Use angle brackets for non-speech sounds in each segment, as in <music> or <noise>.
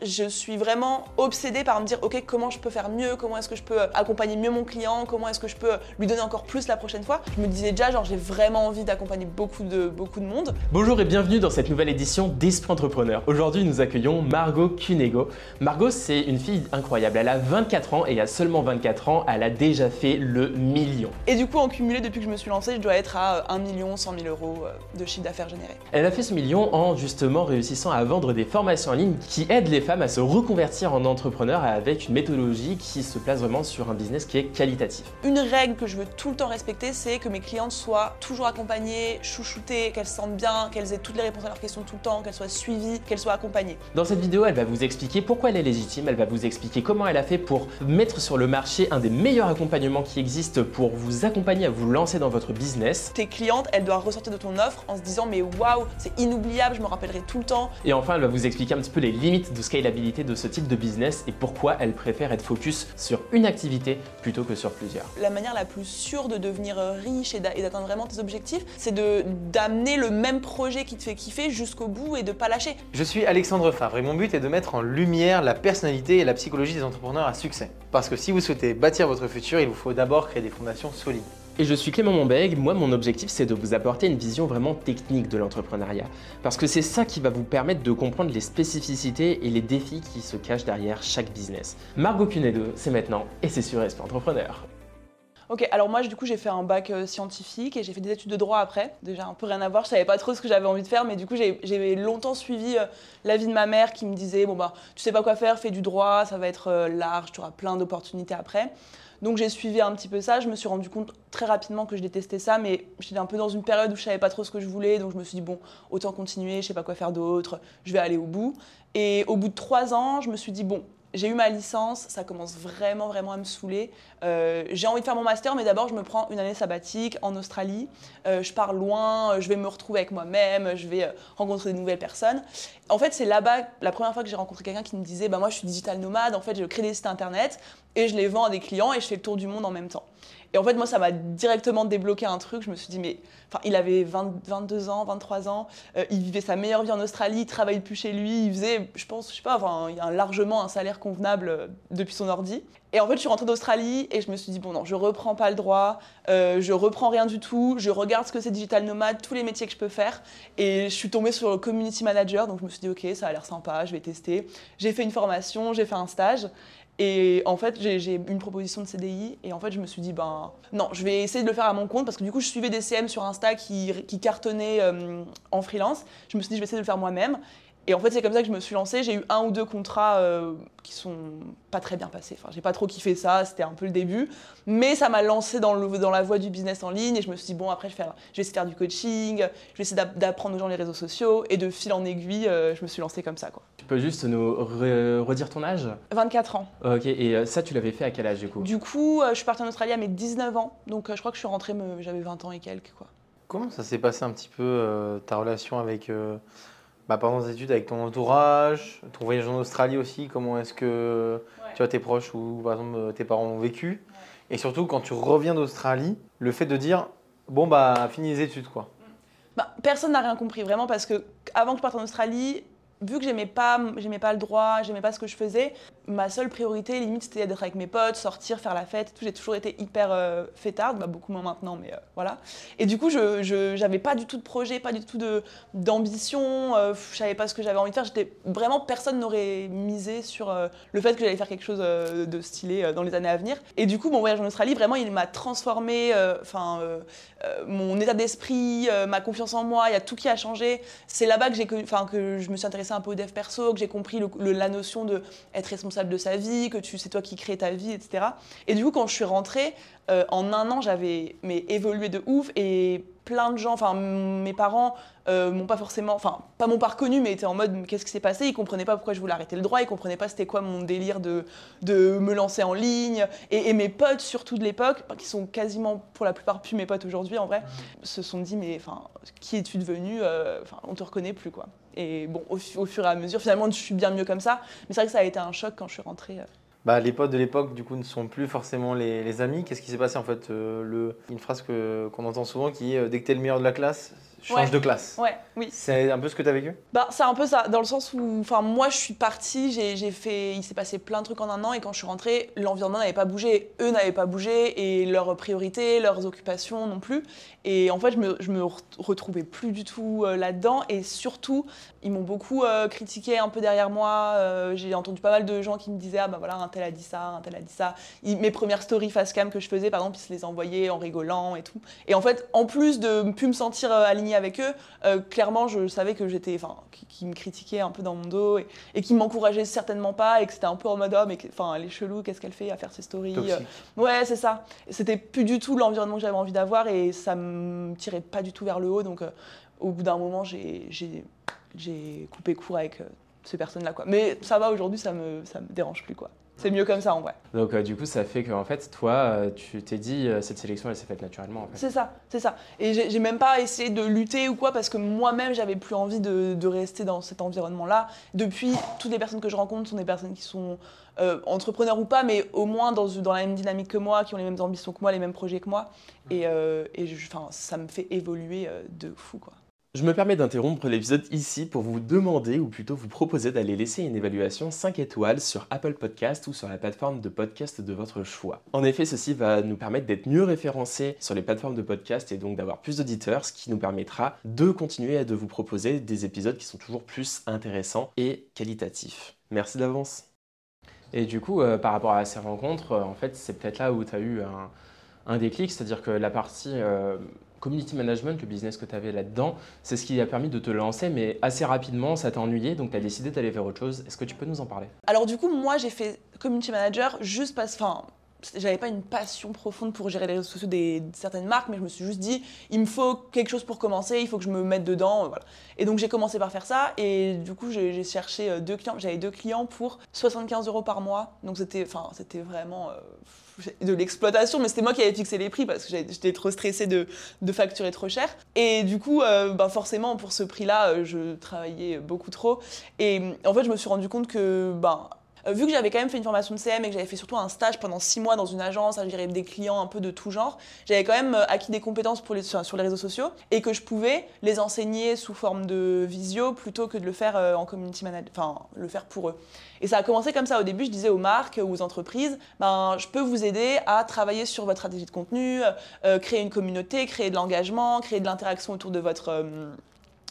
Je suis vraiment obsédée par me dire, ok, comment je peux faire mieux, comment est-ce que je peux accompagner mieux mon client, comment est-ce que je peux lui donner encore plus la prochaine fois. Je me disais déjà, genre, j'ai vraiment envie d'accompagner beaucoup de, beaucoup de monde. Bonjour et bienvenue dans cette nouvelle édition d'Esprit Entrepreneur. Aujourd'hui, nous accueillons Margot Cunego. Margot, c'est une fille incroyable. Elle a 24 ans et à seulement 24 ans, elle a déjà fait le million. Et du coup, en cumulé, depuis que je me suis lancée, je dois être à 1 million 100 000 euros euh, de chiffre d'affaires généré. Elle a fait ce million en justement réussissant à vendre des formations en ligne qui aident les femmes à se reconvertir en entrepreneur avec une méthodologie qui se place vraiment sur un business qui est qualitatif. Une règle que je veux tout le temps respecter, c'est que mes clientes soient toujours accompagnées, chouchoutées, qu'elles se sentent bien, qu'elles aient toutes les réponses à leurs questions tout le temps, qu'elles soient suivies, qu'elles soient accompagnées. Dans cette vidéo, elle va vous expliquer pourquoi elle est légitime, elle va vous expliquer comment elle a fait pour mettre sur le marché un des meilleurs accompagnements qui existent pour vous accompagner à vous lancer dans votre business. Tes clientes, elles doivent ressortir de ton offre en se disant mais waouh, c'est inoubliable, je me rappellerai tout le temps. Et enfin, elle va vous expliquer un petit peu les limites de scalabilité de ce type de business et pourquoi elle préfère être focus sur une activité plutôt que sur plusieurs. La manière la plus sûre de devenir riche et d'atteindre vraiment tes objectifs, c'est d'amener le même projet qui te fait kiffer jusqu'au bout et de pas lâcher. Je suis Alexandre Favre et mon but est de mettre en lumière la personnalité et la psychologie des entrepreneurs à succès. Parce que si vous souhaitez bâtir votre futur, il vous faut d'abord créer des fondations solides. Et je suis Clément Monbeg, moi mon objectif c'est de vous apporter une vision vraiment technique de l'entrepreneuriat. Parce que c'est ça qui va vous permettre de comprendre les spécificités et les défis qui se cachent derrière chaque business. Margot Cunedo, c'est maintenant et c'est sur Esprit Entrepreneur. Ok, alors moi du coup j'ai fait un bac euh, scientifique et j'ai fait des études de droit après. Déjà un peu rien à voir, je savais pas trop ce que j'avais envie de faire, mais du coup j'ai longtemps suivi euh, l'avis de ma mère qui me disait bon bah tu sais pas quoi faire, fais du droit, ça va être euh, large, tu auras plein d'opportunités après. Donc j'ai suivi un petit peu ça, je me suis rendu compte très rapidement que je détestais ça, mais j'étais un peu dans une période où je savais pas trop ce que je voulais, donc je me suis dit bon, autant continuer, je sais pas quoi faire d'autre, je vais aller au bout. Et au bout de trois ans, je me suis dit bon, j'ai eu ma licence, ça commence vraiment vraiment à me saouler. Euh, j'ai envie de faire mon master, mais d'abord je me prends une année sabbatique en Australie. Euh, je pars loin, je vais me retrouver avec moi-même, je vais euh, rencontrer de nouvelles personnes. En fait, c'est là-bas la première fois que j'ai rencontré quelqu'un qui me disait bah moi je suis digital nomade, en fait je crée des sites internet et je les vends à des clients et je fais le tour du monde en même temps. Et en fait, moi, ça m'a directement débloqué un truc. Je me suis dit, mais il avait 22 ans, 23 ans, il vivait sa meilleure vie en Australie, il travaillait plus chez lui, il faisait, je pense, je sais pas, enfin, a largement un salaire convenable depuis son ordi. Et en fait, je suis rentrée d'Australie et je me suis dit, bon, non, je reprends pas le droit, euh, je reprends rien du tout, je regarde ce que c'est digital nomade, tous les métiers que je peux faire. Et je suis tombée sur le community manager, donc je me suis dit, ok, ça a l'air sympa, je vais tester. J'ai fait une formation, j'ai fait un stage. Et en fait, j'ai une proposition de CDI. Et en fait, je me suis dit, ben non, je vais essayer de le faire à mon compte parce que du coup, je suivais des CM sur Insta qui, qui cartonnaient euh, en freelance. Je me suis dit, je vais essayer de le faire moi-même. Et en fait, c'est comme ça que je me suis lancée. J'ai eu un ou deux contrats euh, qui sont pas très bien passés. Enfin, j'ai pas trop kiffé ça, c'était un peu le début. Mais ça m'a lancé dans, le, dans la voie du business en ligne et je me suis dit, bon, après, je vais, faire, je vais essayer de faire du coaching, je vais essayer d'apprendre aux gens les réseaux sociaux. Et de fil en aiguille, euh, je me suis lancée comme ça. Quoi. Tu peux juste nous redire ton âge? 24 ans. Ok, et euh, ça, tu l'avais fait à quel âge du coup? Du coup, je suis partie en Australie à mes 19 ans. Donc, je crois que je suis rentrée, j'avais 20 ans et quelques. Quoi. Comment ça s'est passé un petit peu ta relation avec bah, pendant tes études avec ton entourage, ton voyage en Australie aussi, comment est-ce que tu vois tes proches ou par exemple tes parents ont vécu? Et surtout quand tu reviens d'Australie, le fait de dire bon bah fini les études quoi. Bah, personne n'a rien compris vraiment parce que avant que je parte en Australie, vu que j'aimais pas, j'aimais pas le droit, j'aimais pas ce que je faisais, ma seule priorité, limite, c'était d'être avec mes potes, sortir, faire la fête. J'ai toujours été hyper euh, fêtarde, bah, beaucoup moins maintenant, mais euh, voilà. Et du coup, je, j'avais pas du tout de projet, pas du tout d'ambition. Euh, je savais pas ce que j'avais envie de faire. J'étais vraiment personne n'aurait misé sur le fait que j'allais faire quelque chose de stylé dans les années à venir. Et du coup, mon voyage en Australie, vraiment, il m'a transformé. Enfin, mon état d'esprit, ma confiance en moi, il y a tout qui a changé. C'est là-bas que j'ai, enfin, que je me suis intéressée un peu au dev perso, que j'ai compris la notion de être responsable de sa vie, que tu c'est toi qui crée ta vie, etc. Et du coup, quand je suis rentrée, euh, en un an, j'avais mais évolué de ouf et plein de gens, enfin mes parents euh, m'ont pas forcément, enfin pas m'ont pas reconnu, mais étaient en mode qu'est-ce qui s'est passé? Ils comprenaient pas pourquoi je voulais arrêter le droit, ils comprenaient pas c'était quoi mon délire de, de me lancer en ligne. Et, mes potes, surtout de l'époque, qui sont quasiment pour la plupart plus mes potes aujourd'hui en vrai, se sont dit mais enfin qui es-tu devenu? Euh, Enfin on te reconnaît plus quoi. Et bon, au, fur et à mesure, finalement, je suis bien mieux comme ça. Mais c'est vrai que ça a été un choc quand je suis rentrée. Euh. Bah, les potes de l'époque, du coup, ne sont plus forcément les, amis. Qu'est-ce qui s'est passé en fait euh, Une phrase qu'on entend souvent qui est euh, dès que tu es le meilleur de la classe, change Ouais. de classe. Ouais, oui. C'est un peu ce que tu as vécu? Bah, c'est un peu ça, dans le sens où, moi, je suis partie, j'ai fait, il s'est passé plein de trucs en un an, et quand je suis rentrée, l'environnement n'avait pas bougé, eux n'avaient pas bougé, et leurs priorités, leurs occupations non plus. Et en fait, je me, je me re- retrouvais plus du tout euh, là-dedans, et surtout, ils m'ont beaucoup euh, critiqué un peu derrière moi. euh, j'ai entendu pas mal de gens qui me disaient, ah bah voilà, un tel a dit ça, un tel a dit ça. Ils- mes premières stories face cam que je faisais, par exemple, ils se les envoyaient en rigolant et tout. Et en fait, en plus de plus me sentir euh, alignée avec eux, euh, clairement, je savais que j'étais, enfin, qui, me critiquaient un peu dans mon dos et, et qui m'encourageaient certainement pas et que c'était un peu en mode, mais que- enfin, elle est chelou, qu'est-ce qu'elle fait à faire ses stories Toxique. euh, Ouais, c'est ça. C'était plus du tout l'environnement que j'avais envie d'avoir et ça me tirait pas du tout vers le haut. Donc, euh, au bout d'un moment, j'ai- coupé court avec ces personnes-là, quoi. Mais ça va aujourd'hui, ça me, ça me dérange plus, quoi. C'est mieux comme ça, en vrai. Donc euh, du coup, ça fait que en fait, toi, euh, tu t'es dit, euh, cette sélection, elle s'est faite naturellement. En fait. C'est ça, c'est ça. Et j'ai j'ai même pas essayé de lutter ou quoi parce que moi-même j'avais plus envie de, de rester dans cet environnement-là. Depuis, toutes les personnes que je rencontre sont des personnes qui sont euh, entrepreneurs ou pas, mais au moins dans, dans la même dynamique que moi, qui ont les mêmes ambitions que moi, les mêmes projets que moi. Et, et je- ça me fait évoluer de fou, quoi. Je me permets d'interrompre l'épisode ici pour vous demander, ou plutôt vous proposer d'aller laisser une évaluation 5 étoiles sur Apple Podcast ou sur la plateforme de podcast de votre choix. En effet, ceci va nous permettre d'être mieux référencés sur les plateformes de podcast et donc d'avoir plus d'auditeurs, ce qui nous permettra de continuer à de vous proposer des épisodes qui sont toujours plus intéressants et qualitatifs. Merci d'avance. Et du coup, euh, par rapport à ces rencontres, euh, en fait, c'est peut-être là où tu as eu un, un déclic, c'est-à-dire que la partie euh, community management, le business que tu avais là-dedans, c'est ce qui a permis de te lancer, mais assez rapidement, ça t'a ennuyé, donc tu as décidé d'aller vers autre chose. Est-ce que tu peux nous en parler? Alors du coup, moi j'ai fait community manager juste parce enfin j'avais pas une passion profonde pour gérer les réseaux sociaux des de certaines marques, mais je me suis juste dit, il me faut quelque chose pour commencer, il faut que je me mette dedans, voilà. Et donc j'ai commencé par faire ça, et du coup j'ai cherché euh, deux clients, j'avais deux clients pour 75 euros par mois, donc c'était vraiment euh, de l'exploitation, mais c'était moi qui avais fixé les prix parce que j'étais trop stressée de, facturer trop cher. Et du coup, euh, bah forcément pour ce prix-là, euh, je travaillais beaucoup trop. Et en fait, je me suis rendu compte que, ben, vu que j'avais quand même fait une formation de CM et que j'avais fait surtout un stage pendant six mois dans une agence à gérer des clients un peu de tout genre, j'avais quand même euh, acquis des compétences sur, les réseaux sociaux et que je pouvais les enseigner sous forme de visio plutôt que de le faire euh, en community manager, enfin le faire pour eux. Et ça a commencé comme ça. Au début, je disais aux marques ou aux entreprises, ben, je peux vous aider à travailler sur votre stratégie de contenu, euh, créer une communauté, créer de l'engagement, créer de l'interaction autour de votre... euh,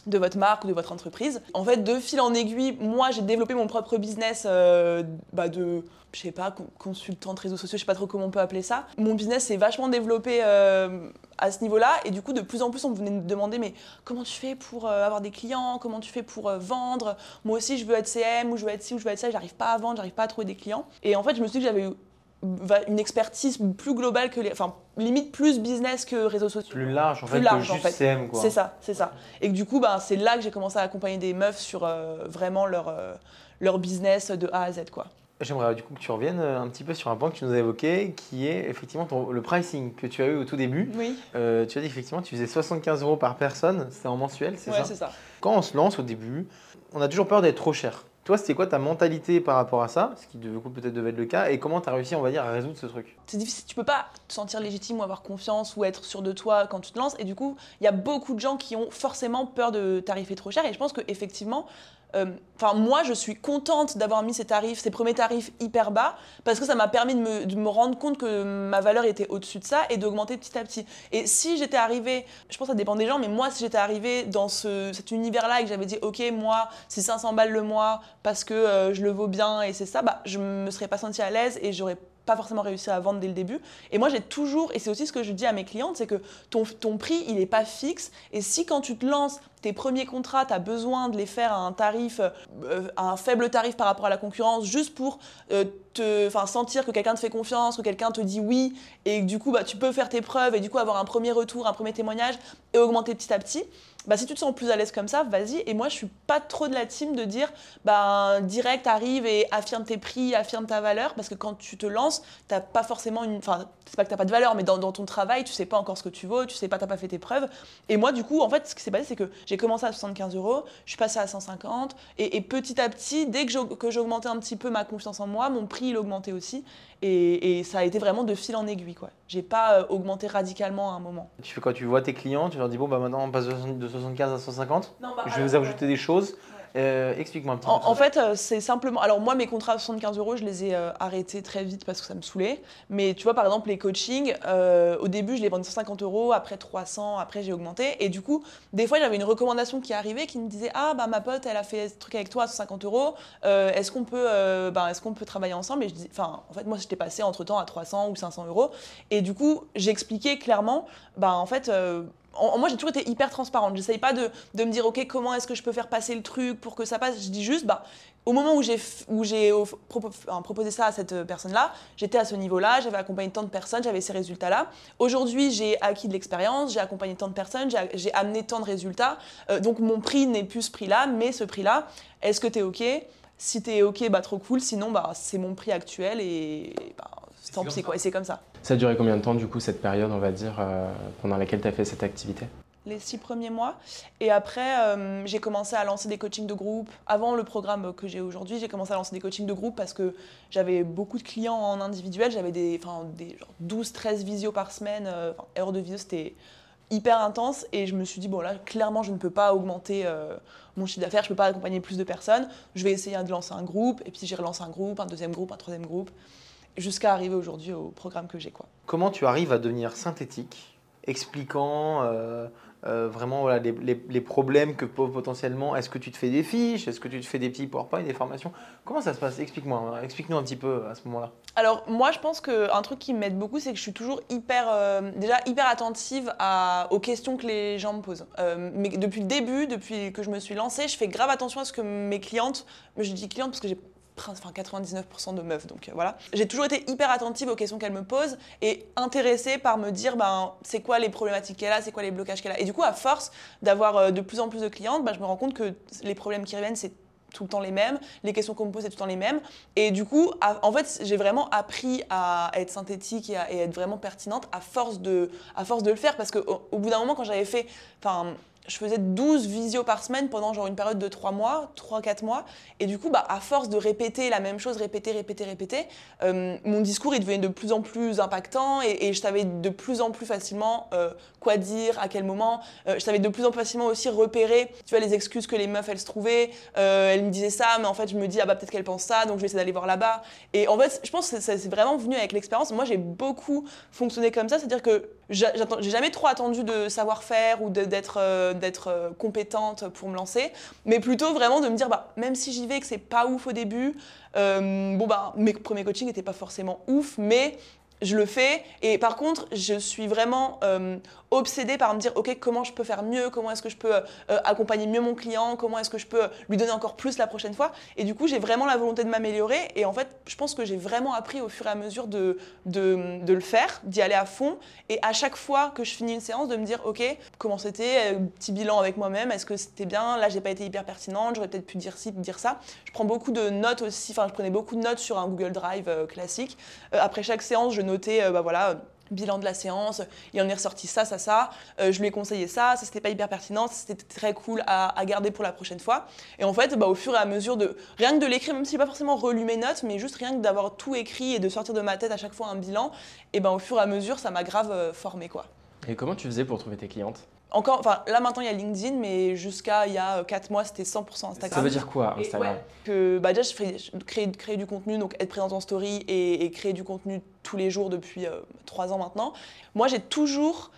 de votre marque ou de votre entreprise. En fait, de fil en aiguille, moi, j'ai développé mon propre business euh, bah, de, je sais pas, con- consultante réseaux sociaux, je sais pas trop comment on peut appeler ça. Mon business s'est vachement développé euh, à ce niveau-là et du coup, de plus en plus, on venait me demander, mais comment tu fais pour euh, avoir des clients? Comment tu fais pour vendre? Moi aussi, je veux être CM ou je veux être ci ou je veux être ça, j'arrive pas à vendre, j'arrive pas à trouver des clients. Et en fait, je me suis dit que j'avais va- une expertise plus globale que les... Enfin, limite plus business que réseaux sociaux. Plus large en Plus fait large, que en juste fait. CM quoi. C'est ça, c'est ça. Et que du coup, ben, c'est là que j'ai commencé à accompagner des meufs sur euh, vraiment leur, euh, leur business de A à Z. Quoi. J'aimerais du coup que tu reviennes euh, un petit peu sur un point que tu nous as évoqué, qui est effectivement ton- le pricing que tu as eu au tout début. Oui, Euh, tu as dit effectivement tu faisais 75 euros par personne, c'était en mensuel, c'est ouais, ça c'est ça. Quand on se lance au début, on a toujours peur d'être trop cher. Toi, c'était quoi ta mentalité par rapport à ça Ce qui peut-être devait être le cas, et comment tu as réussi, on va dire, à résoudre ce truc? C'est difficile, tu peux pas te sentir légitime ou avoir confiance ou être sûr de toi quand tu te lances. Et du coup, il y a beaucoup de gens qui ont forcément peur de tarifer trop cher. Et je pense qu'effectivement, enfin moi, je suis contente d'avoir mis ces tarifs, ces premiers tarifs hyper bas, parce que ça m'a permis de me, rendre compte que ma valeur était au-dessus de ça et d'augmenter petit à petit. Et si j'étais arrivée, je pense que ça dépend des gens, mais moi, si j'étais arrivée dans ce, cet univers-là et que j'avais dit, ok, moi, c'est 500 balles le mois parce que euh, je le vaux bien et c'est ça, bah, je me serais pas sentie à l'aise et j'aurais pas forcément réussi à vendre dès le début. Et moi, j'ai toujours, et c'est aussi ce que je dis à mes clientes, c'est que ton, ton prix, il n'est pas fixe. Et si quand tu te lances, tes premiers contrats, tu as besoin de les faire à un tarif, euh, à un faible tarif par rapport à la concurrence, juste pour euh, te, sentir que quelqu'un te fait confiance, que quelqu'un te dit oui, et que du coup, bah, tu peux faire tes preuves et du coup avoir un premier retour, un premier témoignage et augmenter petit à petit. Bah, si tu te sens plus à l'aise comme ça, vas-y. Et moi, je suis pas trop de la team de dire, bah, direct, arrive et affirme tes prix, affirme ta valeur, parce que quand tu te lances, t'as pas forcément une. Enfin, c'est pas que t'as pas de valeur, mais dans, ton travail, tu sais pas encore ce que tu vaux, tu sais pas, t'as pas fait tes preuves. Et moi, du coup, en fait, ce qui s'est passé, c'est que j'ai commencé à 75 euros, je suis passée à 150, et, et petit à petit, dès que j'augmentais un petit peu ma confiance en moi, mon prix, il augmentait aussi. Et, et ça a été vraiment de fil en aiguille, quoi. J'ai pas euh, augmenté radicalement à un moment. Tu fais quoi? Tu vois tes clients, tu leur dis bon bah maintenant on passe de 70 75 à 150. Non, bah, je vais vous ajouter des choses. Euh, explique-moi un petit peu. En, en fait, euh, c'est simplement. Alors, moi, mes contrats à 75 euros, je les ai euh, arrêtés très vite parce que ça me saoulait. Mais tu vois, par exemple, les coachings, euh, au début, je les vendais 150 euros, après 300, après j'ai augmenté. Et du coup, des fois, j'avais une recommandation qui arrivait qui me disait Ah, bah, ma pote, elle a fait ce truc avec toi à 150 euros. Est-ce qu'on peut, bah, est-ce qu'on peut travailler ensemble? Et je dis, enfin, en fait, moi, j'étais passé entre temps à 300 ou 500 euros. Et du coup, j'expliquais clairement, bah, en fait. Moi, j'ai toujours été hyper transparente. J'essaye pas de, de me dire, OK, comment est-ce que je peux faire passer le truc pour que ça passe? Je dis juste, bah, au moment où j'ai où j'ai proposé ça à cette euh, personne-là, j'étais à ce niveau-là, j'avais accompagné tant de personnes, j'avais ces résultats-là. Aujourd'hui, j'ai acquis de l'expérience, j'ai accompagné tant de personnes, j'ai amené tant de résultats. Euh, donc mon prix n'est plus ce prix-là, mais ce prix-là, est-ce que tu es OK? Si tu es OK, bah trop cool. Sinon, bah c'est mon prix actuel et bah, tant comme pis ça. quoi. Et c'est comme ça. Ça a duré combien de temps du coup cette période, on va dire, euh, pendant laquelle tu as fait cette activité? Les six premiers mois. Et après, euh, j'ai commencé à lancer des coachings de groupe. Avant le programme que j'ai aujourd'hui, j'ai commencé à lancer des coachings de groupe parce que j'avais beaucoup de clients en individuel. J'avais des, enfin, des genre 12-13 visios par semaine. euh, enfin, heures de visio, c'était hyper intense. Et je me suis dit, bon là, clairement, je ne peux pas augmenter euh, mon chiffre d'affaires, je ne peux pas accompagner plus de personnes. Je vais essayer de lancer un groupe. Et puis j'ai relancé un groupe, un deuxième groupe, un troisième groupe, jusqu'à arriver aujourd'hui au programme que j'ai. quoi. Comment tu arrives à devenir synthétique, expliquant euh, euh, vraiment voilà, les, les- les problèmes que peuvent potentiellement. Est-ce que tu te fais des fiches Est-ce que tu te fais des petits PowerPoint, des formations? Comment ça se passe? Explique-moi. Explique-nous un petit peu à ce moment-là. Alors moi je pense qu'un truc qui m'aide beaucoup c'est que je suis toujours hyper euh, déjà hyper attentive à, aux questions que les gens me posent. Mais depuis le début, depuis que je me suis lancée, je fais grave attention à ce que mes clientes, je dis clientes parce que j'ai enfin 99% de meufs donc euh, voilà. J'ai toujours été hyper attentive aux questions qu'elles me posent et intéressée par me dire ben c'est quoi les problématiques qu'elle a, c'est quoi les blocages qu'elle a. Et du coup à force d'avoir euh, de plus en plus de clientes, ben, je me rends compte que les problèmes qui reviennent c'est tout le temps les mêmes, les questions qu'on me pose c'est tout le temps les mêmes. Et du coup, en fait, j'ai vraiment appris à être synthétique et à, être vraiment pertinente à force de, à force de le faire. Parce qu'au au bout d'un moment, quand j'avais fait. Je faisais 12 visios par semaine pendant genre une période de 3 mois, 3-4 mois. Et du coup, bah, à force de répéter la même chose, répéter, répéter, répéter, euh, mon discours il devenait de plus en plus impactant et, je savais de plus en plus facilement euh, quoi dire, à quel moment. Euh, je savais de plus en plus facilement aussi repérer, tu vois, les excuses que les meufs elles se trouvaient. Elles me disaient ça, mais en fait, je me dis, ah bah peut-être qu'elles pensent ça, donc je vais essayer d'aller voir là-bas. Et en fait, je pense que ça- c'est vraiment venu avec l'expérience. Moi, j'ai beaucoup fonctionné comme ça, c'est-à-dire que j'ai jamais trop attendu de savoir-faire ou d'être euh, euh, compétente pour me lancer, mais plutôt vraiment de me dire, bah, même si j'y vais et que c'est pas ouf au début, euh, bon, bah, mes premiers coachings n'étaient pas forcément ouf, mais je le fais. Et par contre, je suis vraiment euh, obsédée par me dire, OK, comment je peux faire mieux? Comment est-ce que je peux euh, accompagner mieux mon client? Comment est-ce que je peux lui donner encore plus la prochaine fois? Et du coup, j'ai vraiment la volonté de m'améliorer. Et en fait, je pense que j'ai vraiment appris au fur et à mesure de, de, le faire, d'y aller à fond. Et à chaque fois que je finis une séance, de me dire, OK, comment c'était? Euh, Petit bilan avec moi-même. Est-ce que c'était bien? Là, j'ai pas été hyper pertinente. J'aurais peut-être pu dire ci, dire ça. Je prends beaucoup de notes aussi. Enfin, je prenais beaucoup de notes sur un Google Drive euh, classique. Euh, après chaque séance, je notais, euh, bah voilà. Bilan de la séance, il en est ressorti ça, ça, ça. Euh, je lui ai conseillé ça, ça c'était pas hyper pertinent, c'était très cool à, à garder pour la prochaine fois. Et en fait, bah, au fur et à mesure de rien que de l'écrire, même si j'ai pas forcément relu mes notes, mais juste rien que d'avoir tout écrit et de sortir de ma tête à chaque fois un bilan, et ben au fur et à mesure, ça m'a grave euh, formé quoi. Et comment tu faisais pour trouver tes clientes? Encore, enfin là maintenant il y a LinkedIn, mais jusqu'à il y a 4 mois c'était 100% Instagram. Ça veut dire quoi Instagram ouais, que bah déjà je fais je- créer, créer du contenu, donc être présente en story et, et créer du contenu tous les jours depuis euh, trois ans maintenant. Moi j'ai toujours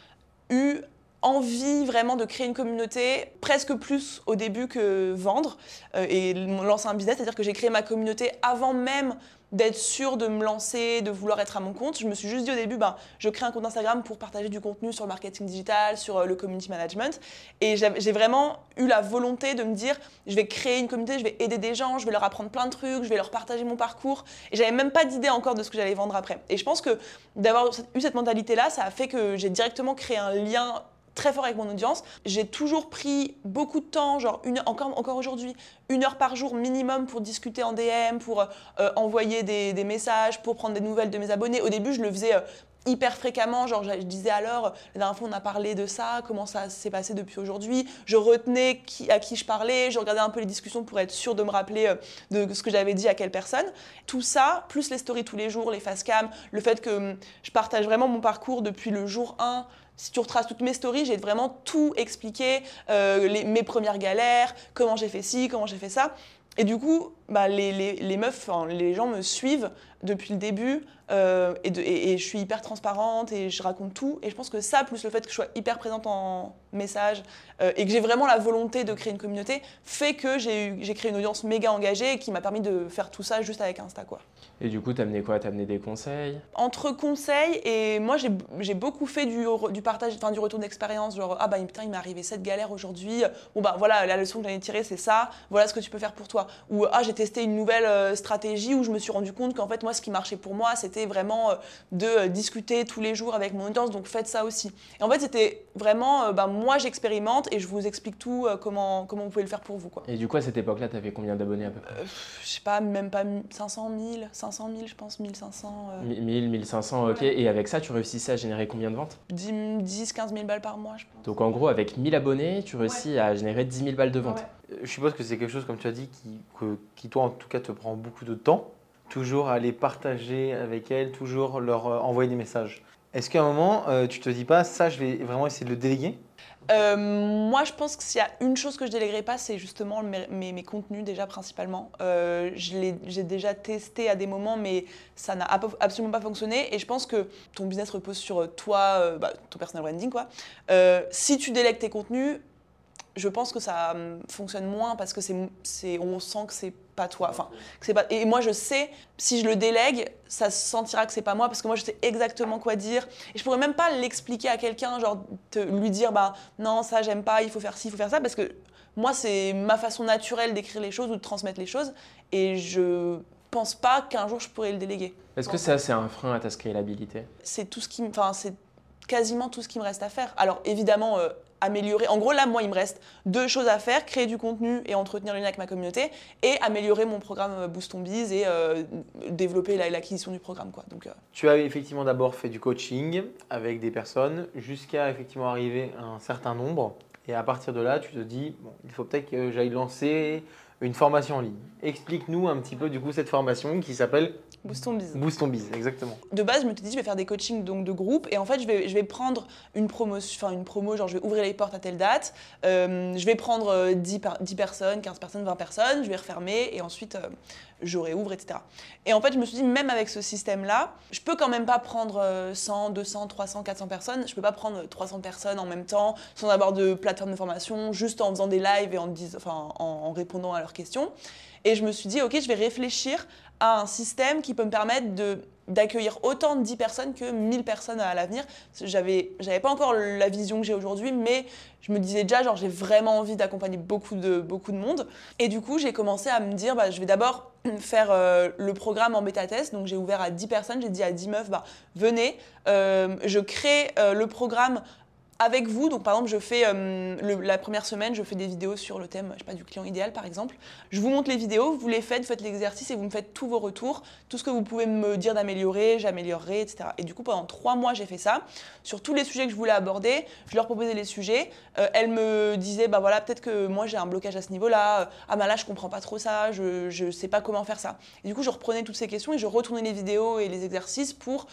eu envie vraiment de créer une communauté presque plus au début que vendre euh, et lancer un business, c'est-à-dire que j'ai créé ma communauté avant même d'être sûre de me lancer, de vouloir être à mon compte. Je me suis juste dit au début, ben, je crée un compte Instagram pour partager du contenu sur le marketing digital, sur euh, le community management. Et j'ai vraiment eu la volonté de me dire, je vais créer une communauté, je vais aider des gens, je vais leur apprendre plein de trucs, je vais leur partager mon parcours. Et j'avais même pas d'idée encore de ce que j'allais vendre après. Et je pense que d'avoir eu cette mentalité-là, ça a fait que j'ai directement créé un lien très fort avec mon audience. J'ai toujours pris beaucoup de temps, genre une, encore, encore aujourd'hui, une heure par jour minimum pour discuter en DM, pour euh, envoyer des, messages, pour prendre des nouvelles de mes abonnés. Au début, je le faisais euh, hyper fréquemment, genre je disais alors, la dernière fois on a parlé de ça, comment ça s'est passé depuis aujourd'hui. Je retenais qui, à qui je parlais, je regardais un peu les discussions pour être sûre de me rappeler euh, de ce que j'avais dit à quelle personne. Tout ça, plus les stories tous les jours, les face cam, le fait que hum, je partage vraiment mon parcours depuis le jour 1 si tu retraces toutes mes stories, j'ai vraiment tout expliqué, euh, mes premières galères, comment j'ai fait ci, comment j'ai fait ça. Et du coup, bah, les, les- les meufs, enfin, les gens me suivent depuis le début euh, et, de- et- et je suis hyper transparente et je raconte tout. Et je pense que ça, plus le fait que je sois hyper présente en message euh, et que j'ai vraiment la volonté de créer une communauté, fait que j'ai créé une audience méga engagée qui m'a permis de faire tout ça juste avec Insta. Quoi. Et du coup, t'as amené quoi? T'as amené des conseils? Entre conseils et moi, j'ai beaucoup fait du, du partage, enfin du retour d'expérience. Genre, ah bah putain, il m'est arrivé cette galère aujourd'hui. Bon bah voilà, la leçon que j'en ai tirée, c'est ça. Voilà ce que tu peux faire pour toi. Ou ah, j'ai testé une nouvelle euh, stratégie où je me suis rendu compte qu'en fait, moi, ce qui marchait pour moi, c'était vraiment euh, de euh, discuter tous les jours avec mon audience. Donc faites ça aussi. Et en fait, c'était vraiment, bah, moi, j'expérimente et je vous explique tout comment, comment vous pouvez le faire pour vous. Quoi. Et du coup, à cette époque-là, t'avais combien d'abonnés à peu près? Je sais pas, même pas 500 000, 500 000, je pense, 1500. euh, 1000, 1500, ok. Et avec ça, tu réussissais à générer combien de ventes? 10, 10, 15 000 balles par mois, je pense. Donc en gros, avec 1000 abonnés, tu réussis à générer 10 000 balles de ventes. Ouais. Euh, Je suppose que c'est quelque chose, comme tu as dit, qui, que- toi en tout cas te prend beaucoup de temps. Toujours aller partager avec elles, toujours leur euh, envoyer des messages. Est-ce qu'à un moment, euh, tu te dis pas, ça, je vais vraiment essayer de le déléguer? Euh, moi, je pense que s'il y a une chose que je déléguerai pas, c'est justement mes, contenus déjà principalement. Euh, J'ai déjà testé à des moments, mais ça n'a absolument pas fonctionné. Et je pense que ton business repose sur toi, bah, ton personal branding, quoi. Si tu délègues tes contenus, je pense que ça hum, fonctionne moins parce que c'est, on sent que c'est pas toi. Enfin, que c'est pas. Et moi, je sais, si je le délègue, ça se sentira que c'est pas moi parce que moi, je sais exactement quoi dire. Et je pourrais même pas l'expliquer à quelqu'un, genre te, lui dire, bah non, ça j'aime pas, il faut faire ci, il faut faire ça, parce que moi, c'est ma façon naturelle d'écrire les choses ou de transmettre les choses. Et je pense pas qu'un jour je pourrais le déléguer. Est-ce que ça, c'est un frein à ta scalabilité? C'est tout ce qui, enfin, c'est quasiment tout ce qui me reste à faire. Alors évidemment, euh, améliorer. En gros, là, moi, il me reste deux choses à faire créer du contenu et entretenir le lien avec ma communauté, et améliorer mon programme euh, Boost Ton Biz et euh, développer la- l'acquisition du programme, quoi. Donc, euh, Tu as effectivement d'abord fait du coaching avec des personnes jusqu'à effectivement arriver à un certain nombre. Et à partir de là, tu te dis, il faut peut-être que j'aille lancer une formation en ligne. Explique-nous un petit peu du coup cette formation qui s'appelle Boost Ton Biz. Boost ton biz, exactement. de base, je me suis dit, je vais faire des coachings donc, de groupe et en fait, je vais, je vais prendre une promo, enfin une promo, genre je vais ouvrir les portes à telle date, euh, je vais prendre euh, 10, par- 10 personnes, 15 personnes, 20 personnes, je vais refermer et ensuite euh, je réouvre, etc. Et en fait, je me suis dit, même avec ce système-là, je peux quand même pas prendre euh, 100, 200, 300, 400 personnes, je peux pas prendre 300 personnes en même temps sans avoir de plateforme de formation, juste en faisant des lives et en, dis- enfin, en, en répondant à leurs questions. Et je me suis dit, ok, je vais réfléchir à un système qui peut me permettre d'accueillir autant de 10 personnes que 1000 personnes à l'avenir. J'avais j'avais pas encore la vision que j'ai aujourd'hui, mais je me disais déjà, genre, j'ai vraiment envie d'accompagner beaucoup de, beaucoup de monde. Et du coup, j'ai commencé à me dire, bah, je vais d'abord <clears throat> faire euh, le programme en bêta-test. Donc, j'ai ouvert à 10 personnes, j'ai dit à 10 meufs, bah, venez, euh, je crée euh, le programme avec vous. Donc, par exemple, je fais euh, la première semaine, je fais des vidéos sur le thème, je sais pas, du client idéal, par exemple. Je vous montre les vidéos, vous les faites, faites l'exercice et vous me faites tous vos retours, tout ce que vous pouvez me dire d'améliorer, j'améliorerai, etc. Et du coup, pendant trois mois, j'ai fait ça. Sur tous les sujets que je voulais aborder, je leur proposais les sujets. Euh, elles me disaient, bah voilà, peut-être que moi j'ai un blocage à ce niveau-là. Ah bah là, je comprends pas trop ça, je, je sais pas comment faire ça. Et du coup, je reprenais toutes ces questions et je retournais les vidéos et les exercices pour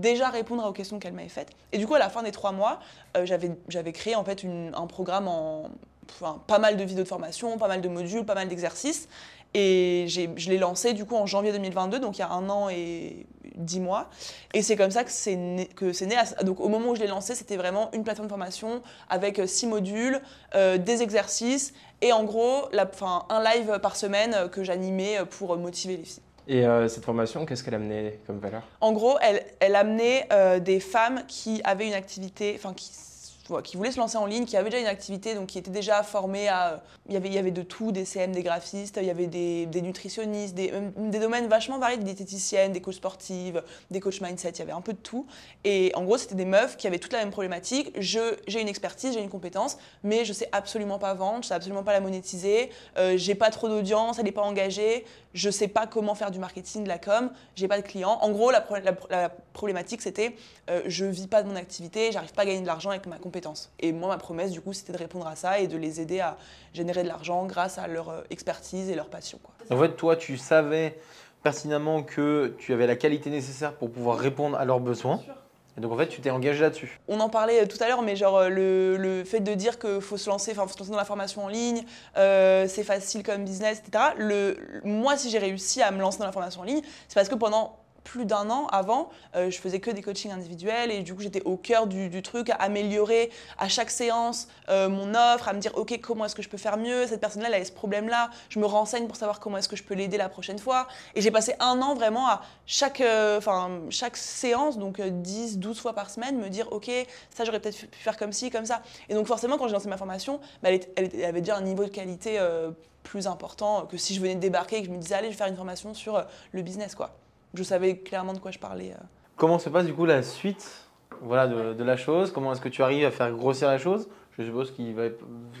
déjà répondre aux questions qu'elle m'avait faites. Et du coup, à la fin des trois mois, euh, j'avais créé en fait un programme en pas mal de vidéos de formation, pas mal de modules, pas mal d'exercices. Et je l'ai lancé du coup en janvier 2022, donc il y a un an et dix mois. Et c'est comme ça que c'est né. Né donc au moment où je l'ai lancé, c'était vraiment une plateforme de formation avec euh, six modules, euh, des exercices et en gros la, enfin, un live par semaine que j'animais pour motiver les filles. Et euh, cette formation, qu'est-ce qu'elle amenait comme valeur? En gros, elle, amenait euh, des femmes qui avaient une activité, enfin qui, qui voulaient se lancer en ligne, qui avaient déjà une activité, donc qui étaient déjà formées à. Il y avait, y avait de tout, des CM, des graphistes, il y avait des, nutritionnistes, des, même des domaines vachement variés, des diététiciennes, des coachs sportives, des coachs mindset, il y avait un peu de tout. Et en gros, c'était des meufs qui avaient toute la même problématique. J'ai une expertise, j'ai une compétence, mais je sais absolument pas vendre, je sais absolument pas la monétiser, euh, j'ai pas trop d'audience, elle n'est pas engagée, je sais pas comment faire du marketing, de la com, j'ai pas de clients. En gros, la problématique, c'était euh, je vis pas de mon activité, j'arrive pas à gagner de l'argent avec ma compétence. Et moi, ma promesse, du coup, c'était de répondre à ça et de les aider à générer de l'argent grâce à leur euh, expertise et leur passion. Quoi. En fait, toi, tu savais pertinemment que tu avais la qualité nécessaire pour pouvoir répondre à leurs besoins. Et donc en fait, tu t'es engagé là-dessus. On en parlait euh, tout à l'heure, mais genre euh, le, le fait de dire qu'il faut se lancer, enfin faut se lancer dans la formation en ligne, euh, c'est facile comme business, etc. Le, moi, si j'ai réussi à me lancer dans la formation en ligne, c'est parce que pendant plus d'un an avant, euh, je faisais que des coachings individuels et du coup j'étais au cœur du, truc, à améliorer à chaque séance euh, mon offre, à me dire ok comment est-ce que je peux faire mieux, cette personne-là elle a ce problème-là, je me renseigne pour savoir comment est-ce que je peux l'aider la prochaine fois. Et j'ai passé un an vraiment à chaque, euh, chaque séance, donc euh, 10, 12 fois par semaine, me dire ok ça j'aurais peut-être pu faire comme ci, comme ça. Et donc forcément quand j'ai lancé ma formation, bah, elle, elle avait déjà un niveau de qualité plus important que si je venais de débarquer et que je me disais allez je vais faire une formation sur le business quoi. Je savais clairement de quoi je parlais. euh. Comment se passe du coup la suite voilà, de, de la chose? Comment est-ce que tu arrives à faire grossir la chose? Je suppose qu'il va,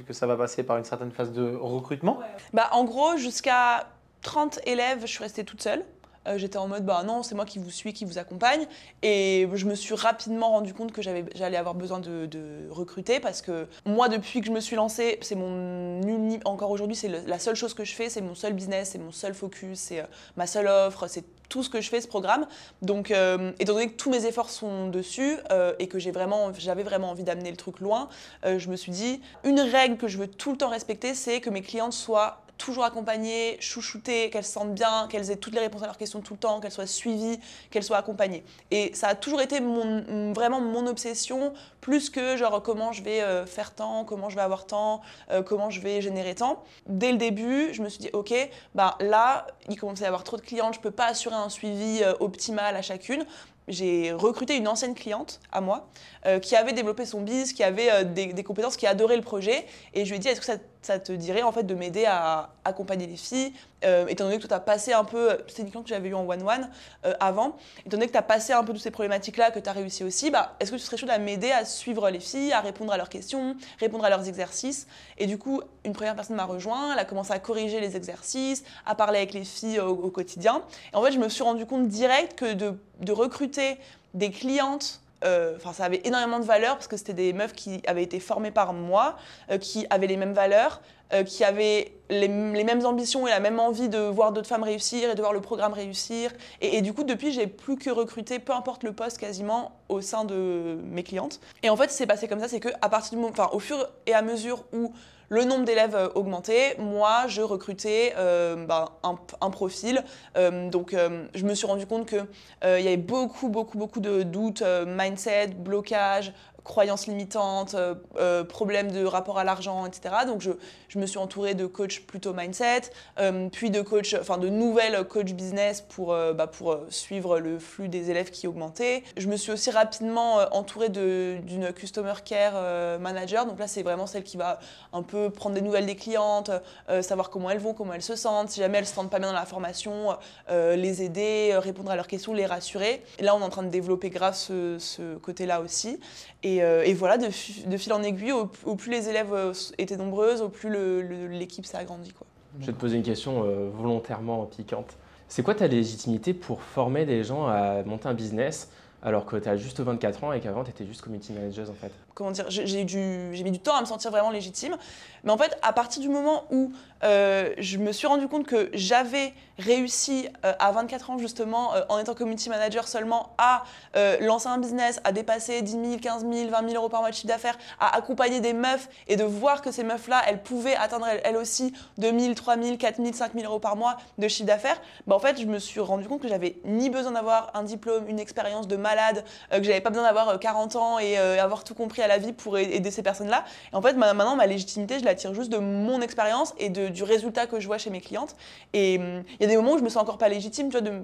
que ça va passer par une certaine phase de recrutement. Bah, en gros, jusqu'à 30 élèves, je suis restée toute seule. Euh, J'étais en mode, bah non, c'est moi qui vous suis, qui vous accompagne. Et je me suis rapidement rendu compte que j'avais- j'allais avoir besoin de, de recruter parce que moi, depuis que je me suis lancée, c'est mon uni- encore aujourd'hui, c'est la seule chose que je fais, c'est mon seul business, c'est mon seul focus, c'est euh, ma seule offre, c'est tout ce que je fais, ce programme. Donc, euh, étant donné que tous mes efforts sont dessus euh, et que j'ai vraiment, j'avais vraiment envie d'amener le truc loin, euh, je me suis dit, une règle que je veux tout le temps respecter, c'est que mes clientes soient toujours accompagnées, chouchoutées, qu'elles se sentent bien, qu'elles aient toutes les réponses à leurs questions tout le temps, qu'elles soient suivies, qu'elles soient accompagnées. Et ça a toujours été vraiment mon obsession, plus que genre comment je vais euh, faire tant, comment je vais avoir tant, euh, comment je vais générer tant. Dès le début, je me suis dit, ok, bah là, il commençait à y avoir trop de clientes, je peux pas assurer un suivi euh, optimal à chacune. J'ai recruté une ancienne cliente à moi qui avait développé son biz, qui avait des compétences, qui adorait le projet. Et je lui ai dit, est-ce que ça, ça te dirait en fait de m'aider à accompagner les filles euh, Étant donné que tu as passé un peu, c'était une cliente que j'avais eu en one-one euh, avant, étant donné que tu as passé un peu toutes ces problématiques-là, que tu as réussi aussi, bah, est-ce que tu serais chaud à m'aider à suivre les filles, à répondre à leurs questions, répondre à leurs exercices? Et du coup, une première personne m'a rejoint, elle a commencé à corriger les exercices, à parler avec les filles au, au quotidien. Et en fait, je me suis rendu compte direct que de recruter des clientes euh, enfin ça avait énormément de valeur parce que c'était des meufs qui avaient été formées par moi, euh, qui avaient les mêmes valeurs, euh, qui avaient les, mêmes ambitions et la même envie de voir d'autres femmes réussir et de voir le programme réussir. Et, et du coup, depuis, j'ai plus que recruté, peu importe le poste quasiment, au sein de mes clientes. Et en fait, c'est passé comme ça, c'est que à partir du moment, enfin, au fur et à mesure où le nombre d'élèves euh, augmentait, moi, je recrutais euh, ben, un, profil. Euh, donc, je me suis rendu compte que euh, il y avait beaucoup, beaucoup, beaucoup de doutes, mindset, blocage, croyances limitantes, euh, euh, problèmes de rapport à l'argent, etc. Donc je, je me suis entourée de coachs plutôt mindset, euh, puis de coach, enfin de nouvelles coach business pour, bah, pour suivre le flux des élèves qui augmentait. Je me suis aussi rapidement entourée d'une customer care manager. Donc là c'est vraiment celle qui va un peu prendre des nouvelles des clientes, savoir comment elles vont, comment elles se sentent, si jamais elles se sentent pas bien dans la formation, les aider, répondre à leurs questions, les rassurer. Et là on est en train de développer grave ce, ce côté-là aussi. Et, euh, et voilà, de, fi- de fil en aiguille, au, plus les élèves euh, étaient nombreuses, au plus l'équipe s'est agrandie. Je vais te poser une question euh, volontairement piquante. C'est quoi ta légitimité pour former des gens à monter un business alors que tu as juste 24 ans et qu'avant tu étais juste community manager en fait? Comment dire, j'ai mis du temps à me sentir vraiment légitime. Mais en fait, à partir du moment où euh, je me suis rendu compte que j'avais réussi euh, à 24 ans justement, euh, en étant community manager seulement, à lancer un business, à dépasser 10 000, 15 000, 20 000 euros par mois de chiffre d'affaires, à accompagner des meufs et de voir que ces meufs-là, elles pouvaient atteindre elles, aussi 2 000, 3 000, 4 000, 5 000 euros par mois de chiffre d'affaires, bah en fait, je me suis rendu compte que j'avais ni besoin d'avoir un diplôme, une expérience de malade, que j'avais pas besoin d'avoir euh, 40 ans et avoir tout compris à la vie pour aider ces personnes-là. Et en fait, ma- maintenant, ma légitimité, je la tire juste de mon expérience et du résultat que je vois chez mes clientes. Et hum, il y a des moments où je me sens encore pas légitime, tu vois, de-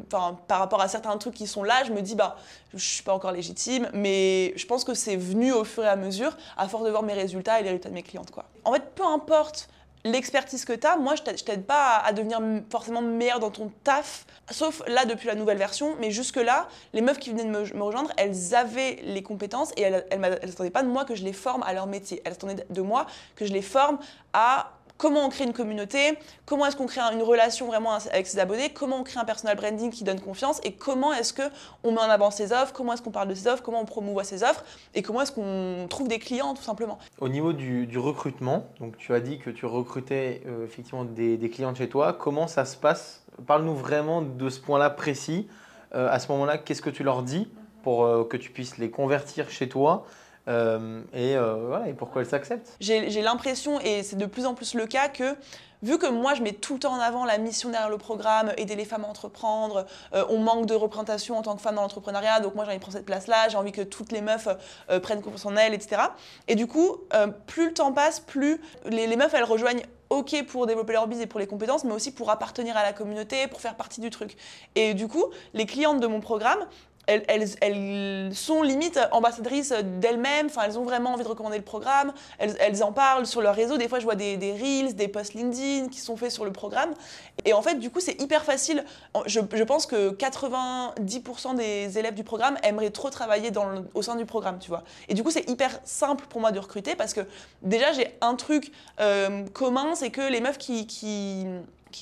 par rapport à certains trucs qui sont là, je me dis, bah, je suis pas encore légitime, mais je pense que c'est venu au fur et à mesure, à force de voir mes résultats et les résultats de mes clientes, quoi. En fait, peu importe l'expertise que tu as, moi je t'aide- pas à, devenir forcément meilleur dans ton taf, sauf là depuis la nouvelle version, mais jusque-là, les meufs qui venaient de me, me rejoindre, elles avaient les compétences et elles n'attendaient pas de moi que je les forme à leur métier, elles attendaient de moi que je les forme à comment on crée une communauté, comment est-ce qu'on crée un- une relation vraiment avec ses abonnés, comment on crée un personal branding qui donne confiance et comment est-ce que on met en avant ses offres, comment est-ce qu'on parle de ses offres, comment on promouvoit ses offres et comment est-ce qu'on trouve des clients tout simplement. Au niveau du, recrutement, tu as dit que tu recrutais euh, effectivement des, des clients chez toi. Comment ça se passe? Parle-nous vraiment de ce point-là précis. Euh, à ce moment-là, qu'est-ce que tu leur dis pour euh, que tu puisses les convertir chez toi? Euh, et, euh, voilà, et pourquoi elles s'acceptent. J'ai l'impression, et c'est de plus en plus le cas, que vu que moi je mets tout le temps en avant la mission derrière le programme, aider les femmes à entreprendre, on manque de représentation en tant que femme dans l'entrepreneuriat, donc moi j'ai envie de prendre cette place-là, j'ai envie que toutes les meufs prennent confiance en elles, etc. Et du coup, plus le temps passe, plus les meufs elles rejoignent ok pour développer leur business et pour les compétences, mais aussi pour appartenir à la communauté, pour faire partie du truc. Et du coup, les clientes de mon programme, elles, sont limite ambassadrices d'elles-mêmes, enfin, elles ont vraiment envie de recommander le programme, elles, en parlent sur leur réseau. Des fois, je vois des, reels, des posts LinkedIn qui sont faits sur le programme. Et en fait, du coup, c'est hyper facile. Je, pense que 90% des élèves du programme aimeraient trop travailler au sein du programme, tu vois. Et du coup, c'est hyper simple pour moi de recruter parce que déjà, j'ai un truc euh, commun, c'est que les meufs qui,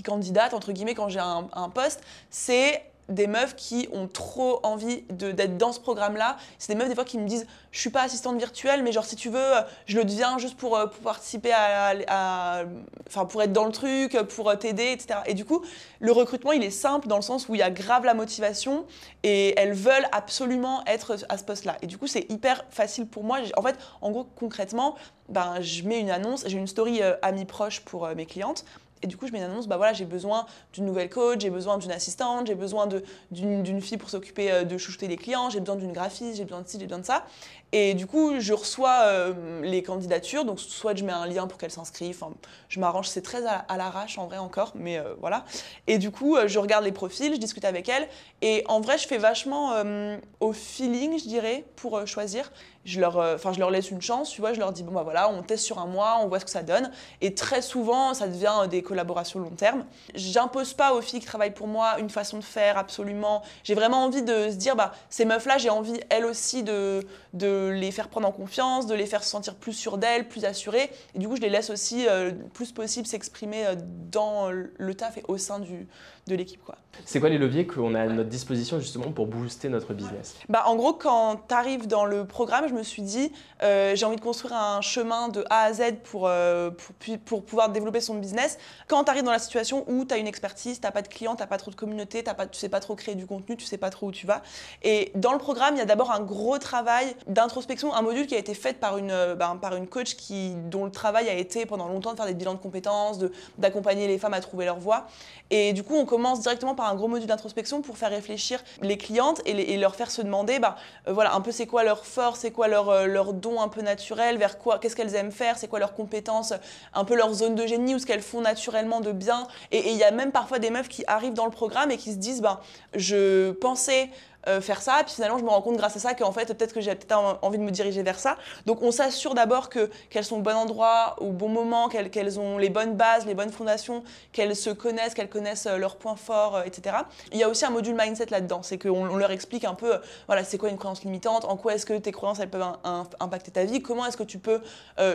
candidatent, entre guillemets, quand j'ai un poste, c'est des meufs qui ont trop envie d'être dans ce programme-là. C'est des meufs des fois qui me disent je suis pas assistante virtuelle, mais genre si tu veux, je le deviens juste pour, euh, pour participer à, enfin pour être dans le truc, pour euh, t'aider, etc. Et du coup, le recrutement il est simple dans le sens où il y a grave la motivation et elles veulent absolument être à ce poste-là. Et du coup, c'est hyper facile pour moi. En fait, en gros, concrètement, ben, je mets une annonce, j'ai une story euh, amie proche pour mes clientes et du coup, je mets une bah voilà, j'ai besoin d'une nouvelle coach, j'ai besoin d'une assistante, j'ai besoin d'une fille pour s'occuper euh, de chouchouter les clients, j'ai besoin d'une graphiste, j'ai besoin de ci, j'ai besoin de ça. Et du coup, je reçois euh, les candidatures, donc soit je mets un lien pour qu'elles s'inscrivent, je m'arrange, c'est très à, l'arrache en vrai encore, mais euh, voilà. Et du coup, je regarde les profils, je discute avec elles, et en vrai, je fais vachement au feeling, je dirais, pour choisir. Je leur, euh, enfin, je leur laisse une chance, tu vois, je leur dis, bon, bah voilà, on teste sur un mois, on voit ce que ça donne. Et très souvent, ça devient euh, des collaborations long terme. J'impose pas aux filles qui travaillent pour moi une façon de faire absolument. J'ai vraiment envie de se dire, bah, ces meufs-là, j'ai envie, elles aussi, de les faire prendre en confiance, de les faire se sentir plus sûres d'elles, plus assurées. Et du coup, je les laisse aussi, euh, plus possible, s'exprimer dans le taf et au sein du, de l'équipe. Quoi. C'est quoi les leviers qu'on a à notre disposition justement pour booster notre business? Bah, En gros, quand tu arrives dans le programme, je me suis dit, euh, j'ai envie de construire un chemin de A à Z pour, euh, pour, pour, pouvoir développer son business. Quand tu arrives dans la situation où tu as une expertise, tu n'as pas de clients, tu n'as pas trop de communauté, as pas, tu sais pas trop créer du contenu, tu sais pas trop où tu vas. Et dans le programme, il y a d'abord un gros travail d'introspection, un module qui a été fait par une, euh, ben, par une coach qui, dont le travail a été pendant longtemps de faire des bilans de compétences, d'accompagner les femmes à trouver leur voie. Et du coup, on commence directement par un gros module d'introspection pour faire réfléchir les clientes et, leur faire se demander, bah, euh, voilà, un peu c'est quoi leur force, c'est quoi leur, euh, leur don un peu naturel, vers quoi, qu'est-ce qu'elles aiment faire, c'est quoi leurs compétences, un peu leur zone de génie ou ce qu'elles font naturellement de bien. Et il y a même parfois des meufs qui arrivent dans le programme et qui se disent, bah, je pensais euh, faire ça. Puis finalement, je me rends compte grâce à ça qu'en fait, peut-être que j'ai peut-être envie de me diriger vers ça. Donc, on s'assure d'abord que qu'elles sont au bon endroit, au bon moment, qu'elles ont les bonnes bases, les bonnes fondations, qu'elles se connaissent, qu'elles connaissent euh, leurs points forts, euh, etc. Il y a aussi un module mindset là-dedans. C'est qu'on on leur explique un peu, voilà, c'est quoi une croyance limitante, en quoi est-ce que tes croyances elles peuvent impacter ta vie, comment est-ce que tu peux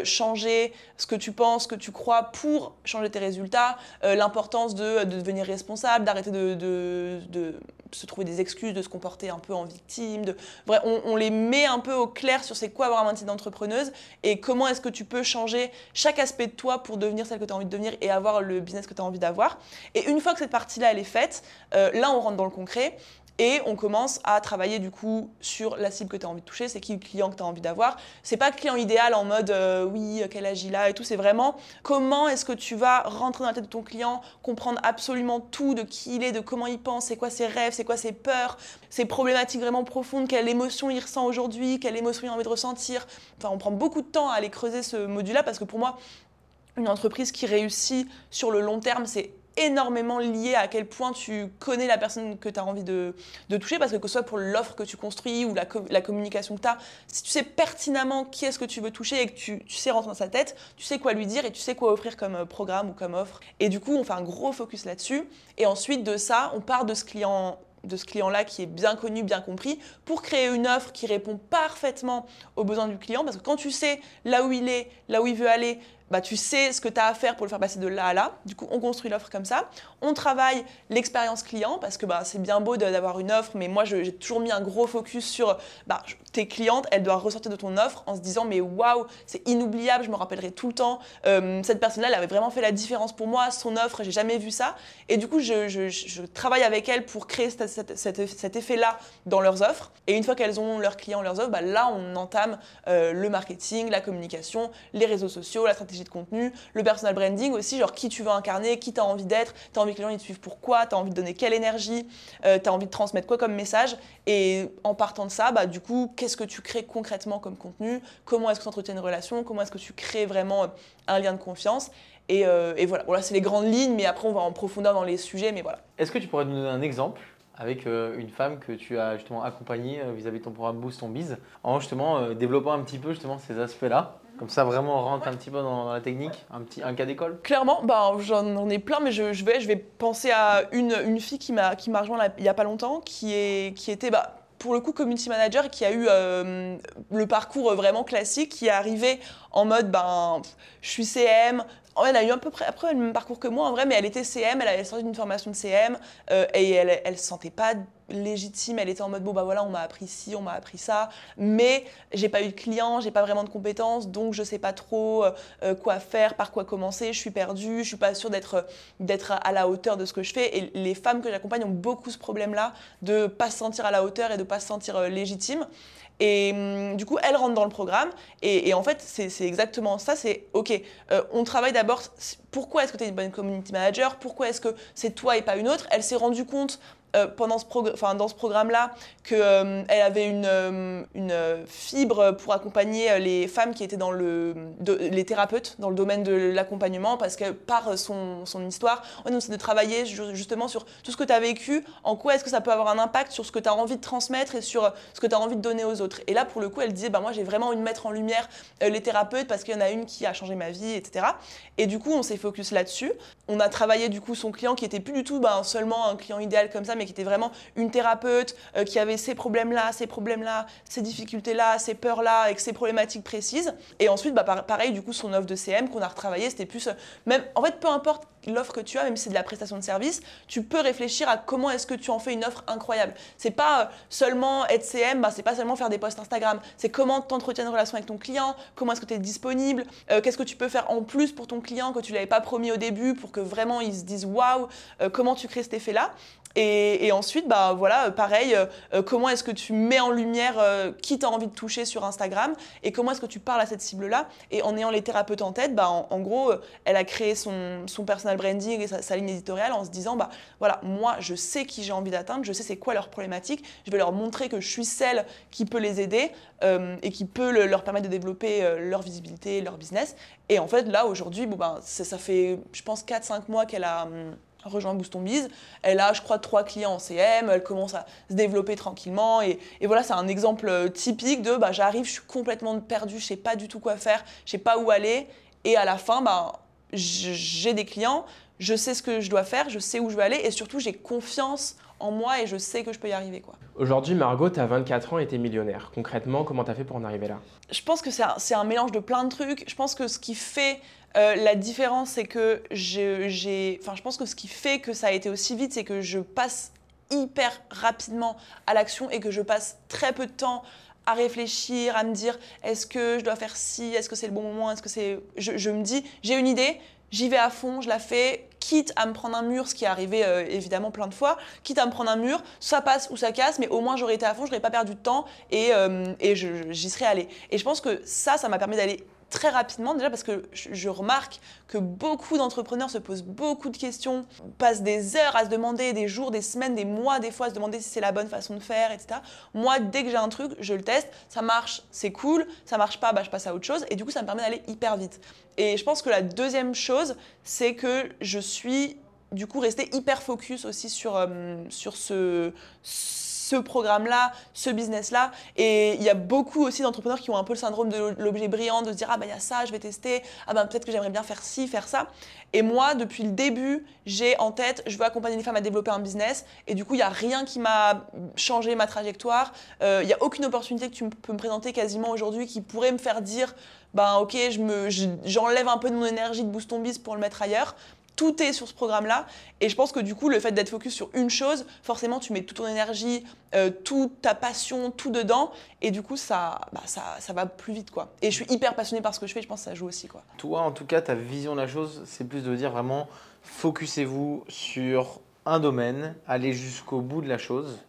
changer ce que tu penses, ce que tu crois pour changer tes résultats, l'importance de, devenir responsable, d'arrêter de, de se trouver des excuses, de se comporter un peu en victime. De... Bref, on, les met un peu au clair sur c'est quoi avoir un métier d'entrepreneuse et comment est-ce que tu peux changer chaque aspect de toi pour devenir celle que tu as envie de devenir et avoir le business que tu as envie d'avoir. Et une fois que cette partie-là, elle est faite, euh, là, on rentre dans le concret. Et on commence à travailler du coup sur la cible que tu as envie de toucher, c'est qui le client que tu as envie d'avoir. C'est pas client idéal en mode euh, oui, quel âge il a et tout, c'est vraiment comment est-ce que tu vas rentrer dans la tête de ton client, comprendre absolument tout de qui il est, de comment il pense, c'est quoi ses rêves, c'est quoi ses peurs, ses problématiques vraiment profondes, quelle émotion il ressent aujourd'hui, quelle émotion il a envie de ressentir. Enfin, on prend beaucoup de temps à aller creuser ce module-là parce que pour moi, une entreprise qui réussit sur le long terme, c'est énormément lié à quel point tu connais la personne que tu as envie de, toucher, parce que que ce soit pour l'offre que tu construis ou la, la communication que tu as, si tu sais pertinemment qui est-ce que tu veux toucher et que tu, tu, sais rentrer dans sa tête, tu sais quoi lui dire et tu sais quoi offrir comme euh, programme ou comme offre. Et du coup, on fait un gros focus là-dessus. Et ensuite de ça, on part de ce client de ce client-là qui est bien connu, bien compris, pour créer une offre qui répond parfaitement aux besoins du client. Parce que quand tu sais là où il est, là où il veut aller, bah, tu sais ce que tu as à faire pour le faire passer de là à là. Du coup, on construit l'offre comme ça. On travaille l'expérience client parce que bah, c'est bien beau d'avoir une offre, mais moi, j'ai toujours mis un gros focus sur bah, tes clientes, elles doivent ressortir de ton offre en se disant mais waouh, c'est inoubliable, je me rappellerai tout le temps. Euh, cette personne-là, elle avait vraiment fait la différence pour moi. Son offre, j'ai jamais vu ça. Et du coup, je, travaille avec elles pour créer cet effet-là dans leurs offres. Et une fois qu'elles ont leurs clients, leurs offres, bah, là, on entame euh, le marketing, la communication, les réseaux sociaux, la stratégie de contenu, le personal branding aussi, genre qui tu veux incarner, qui tu as envie d'être, tu as envie que les gens ils te suivent pourquoi, tu as envie de donner quelle énergie, euh, tu as envie de transmettre quoi comme message. Et en partant de ça, bah, du coup, qu'est-ce que tu crées concrètement comme contenu Comment est-ce que tu entretiens une relation Comment est-ce que tu crées vraiment euh, un lien de confiance. Et, euh, et, voilà, voilà c'est les grandes lignes, mais après on va en profondeur dans les sujets, mais voilà. Est-ce que tu pourrais nous donner un exemple avec euh, une femme que tu as justement accompagnée vis-à-vis de ton programme Boost ton Biz, en justement développant un petit peu justement ces aspects-là? Comme ça, vraiment, on rentre un petit peu dans, la technique, un, petit, un cas d'école? Clairement, bah, j'en ai plein, mais je, je, vais, je vais penser à une, une fille qui m'a rejoint il n'y a pas longtemps, qui, est, qui était bah, pour le coup community manager, qui a eu euh, le parcours vraiment classique, qui est arrivé en mode ben, je suis CM, elle a eu un peu près après le même parcours que moi en vrai, mais elle était CM, elle avait sorti d'une formation de CM euh, et elle, se sentait pas légitime. Elle était en mode bon bah voilà, on m'a appris ci, on m'a appris ça, mais j'ai pas eu de clients, j'ai pas vraiment de compétences, donc je sais pas trop euh, euh, quoi faire, par quoi commencer. Je suis perdue, je suis pas sûre d'être d'être à la hauteur de ce que je fais. Et les femmes que j'accompagne ont beaucoup ce problème-là de pas se sentir à la hauteur et de pas se sentir légitime. Et hum, du coup, elle rentre dans le programme. Et, en fait, c'est exactement ça. C'est OK, euh, on travaille d'abord. Pourquoi est-ce que tu es une bonne community manager? Pourquoi est-ce que c'est toi et pas une autre? Elle s'est rendue compte euh, pendant ce dans ce programme-là qu'elle euh, avait une, euh, une, fibre pour accompagner les femmes qui étaient dans le, les thérapeutes dans le domaine de l'accompagnement parce que par son, histoire, on c'est de travailler justement sur tout ce que tu as vécu, en quoi est-ce que ça peut avoir un impact sur ce que tu as envie de transmettre et sur ce que tu as envie de donner aux autres. Et là, pour le coup, elle disait, bah, moi j'ai vraiment envie de mettre en lumière les thérapeutes parce qu'il y en a une qui a changé ma vie, etc. Et du coup, on s'est focus là-dessus. On a travaillé du coup son client qui était plus du tout bah, seulement un client idéal comme ça, mais qui était vraiment une thérapeute euh, qui avait ces problèmes-là, ces problèmes-là, ces difficultés-là, ces peurs-là, avec ces problématiques précises. Et ensuite, bah, pareil, du coup, son offre de CM qu'on a retravaillé, c'était plus. Euh, même, en fait, peu importe l'offre que tu as, même si c'est de la prestation de service, tu peux réfléchir à comment est-ce que tu en fais une offre incroyable. C'est pas euh, seulement être CM, bah, c'est pas seulement faire des posts Instagram, c'est comment tu entretiens une relation avec ton client, comment est-ce que tu es disponible, qu'est-ce que tu peux faire en plus pour ton client que tu l'avais pas promis au début pour que vraiment il se dise waouh, comment tu crées cet effet-là. Et, ensuite, bah, voilà, pareil, euh, euh, comment est-ce que tu mets en lumière euh, qui tu as envie de toucher sur Instagram et comment est-ce que tu parles à cette cible-là? Et en ayant les thérapeutes en tête, bah, en, gros, elle a créé son, son personal branding et sa, ligne éditoriale en se disant, bah, voilà, moi, je sais qui j'ai envie d'atteindre, je sais c'est quoi leur problématique, je vais leur montrer que je suis celle qui peut les aider et qui peut leur permettre de développer leur visibilité, leur business. Et en fait, là, aujourd'hui, bon, ben, ça fait, je pense, 4-5 mois qu'elle a... Hum, rejoint Booston Biz. Elle a, je crois, trois clients en CM, elle commence à se développer tranquillement. Et, voilà, c'est un exemple euh, typique de bah, j'arrive, je suis complètement perdue, je sais pas du tout quoi faire, je sais pas où aller. Et à la fin, bah, j'ai des clients, je sais ce que je dois faire, je sais où je veux aller et surtout, j'ai confiance en moi et je sais que je peux y arriver. quoi. Aujourd'hui, Margot, tu as 24 ans et tu es millionnaire. Concrètement, comment tu as fait pour en arriver là? Je pense que c'est un, mélange de plein de trucs. Je pense que ce qui fait euh, la différence, c'est que j'ai. Enfin, je pense que ce qui fait que ça a été aussi vite, c'est que je passe hyper rapidement à l'action et que je passe très peu de temps à réfléchir, à me dire est-ce que je dois faire ci, est-ce que c'est le bon moment, est-ce que c'est. Je, me dis, j'ai une idée, j'y vais à fond, je la fais, quitte à me prendre un mur, ce qui est arrivé euh, évidemment plein de fois, quitte à me prendre un mur, ça passe ou ça casse, mais au moins j'aurais été à fond, j'aurais pas perdu de temps et, euh, et j'y serais allé. Et je pense que ça, ça m'a permis d'aller très rapidement, déjà parce que je remarque que beaucoup d'entrepreneurs se posent beaucoup de questions, passent des heures à se demander, des jours, des semaines, des mois, des fois à se demander si c'est la bonne façon de faire, etc. Moi, dès que j'ai un truc, je le teste, ça marche, c'est cool, ça marche pas, bah, je passe à autre chose, et du coup, ça me permet d'aller hyper vite. Et je pense que la deuxième chose, c'est que je suis du coup restée hyper focus aussi sur, euh, sur ce ce programme-là, ce business-là. Et il y a beaucoup aussi d'entrepreneurs qui ont un peu le syndrome de l'objet brillant, de se dire ah ben il y a ça, je vais tester, ah ben peut-être que j'aimerais bien faire ci, faire ça. Et moi, depuis le début, j'ai en tête, je veux accompagner les femmes à développer un business. Et du coup, il n'y a rien qui m'a changé ma trajectoire. Euh, il n'y a aucune opportunité que tu peux me présenter quasiment aujourd'hui qui pourrait me faire dire ben ok, j'enlève je un peu de mon énergie de Boost Biz pour le mettre ailleurs. Tout est sur ce programme-là. Et je pense que du coup, le fait d'être focus sur une chose, forcément, tu mets toute ton énergie, euh, toute ta passion, tout dedans. Et du coup, ça, bah, ça, va plus vite. quoi. Et je suis hyper passionnée par ce que je fais. Je pense que ça joue aussi. quoi. Toi, en tout cas, ta vision de la chose, c'est plus de dire vraiment, focussez-vous sur un domaine, allez jusqu'au bout de la chose.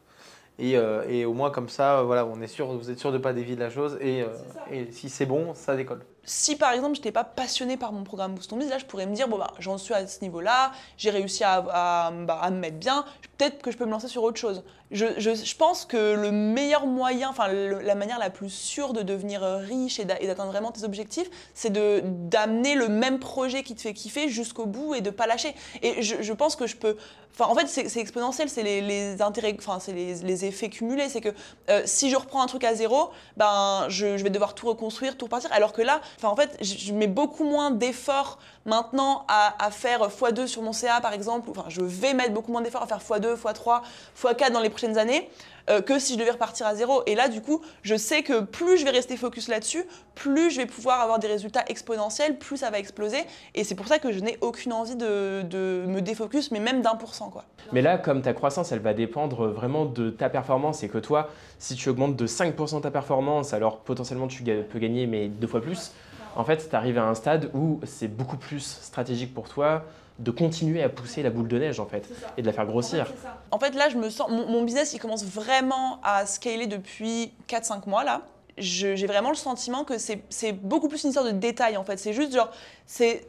Et, euh, et, au moins comme ça, voilà, on est sûr, vous êtes sûr de ne pas dévier de la chose. Et, euh, et si c'est bon, ça décolle si par exemple je n'étais pas passionnée par mon programme Boost on là je pourrais me dire bon bah j'en suis à ce niveau-là, j'ai réussi à, à, bah, à, me mettre bien, peut-être que je peux me lancer sur autre chose. Je, pense que le meilleur moyen, enfin la manière la plus sûre de devenir riche et d'atteindre vraiment tes objectifs, c'est d'amener le même projet qui te fait kiffer jusqu'au bout et de pas lâcher. Et je, pense que je peux, enfin en fait c'est exponentiel, c'est les, intérêts, enfin c'est les, effets cumulés, c'est que euh, si je reprends un truc à zéro, ben je, je vais devoir tout reconstruire, tout repartir, alors que là Enfin, en fait, je mets beaucoup moins d'efforts maintenant à, faire x2 sur mon CA, par exemple. Enfin, je vais mettre beaucoup moins d'efforts à faire x2, x3, x4 dans les prochaines années. Euh, que si je devais repartir à zéro. Et là, du coup, je sais que plus je vais rester focus là-dessus, plus je vais pouvoir avoir des résultats exponentiels, plus ça va exploser. Et c'est pour ça que je n'ai aucune envie de, me défocus, mais même d'un pour cent. Quoi. Mais là, comme ta croissance, elle va dépendre vraiment de ta performance et que toi, si tu augmentes de 5% ta performance, alors potentiellement tu peux gagner, mais deux fois plus en fait, tu arrives à un stade où c'est beaucoup plus stratégique pour toi de continuer à pousser la boule de neige en fait et de la faire grossir. En fait, là, je me sens mon, business, il commence vraiment à scaler depuis 4-5 mois là. J'ai vraiment le sentiment que c'est beaucoup plus une histoire de détails en fait. C'est juste genre,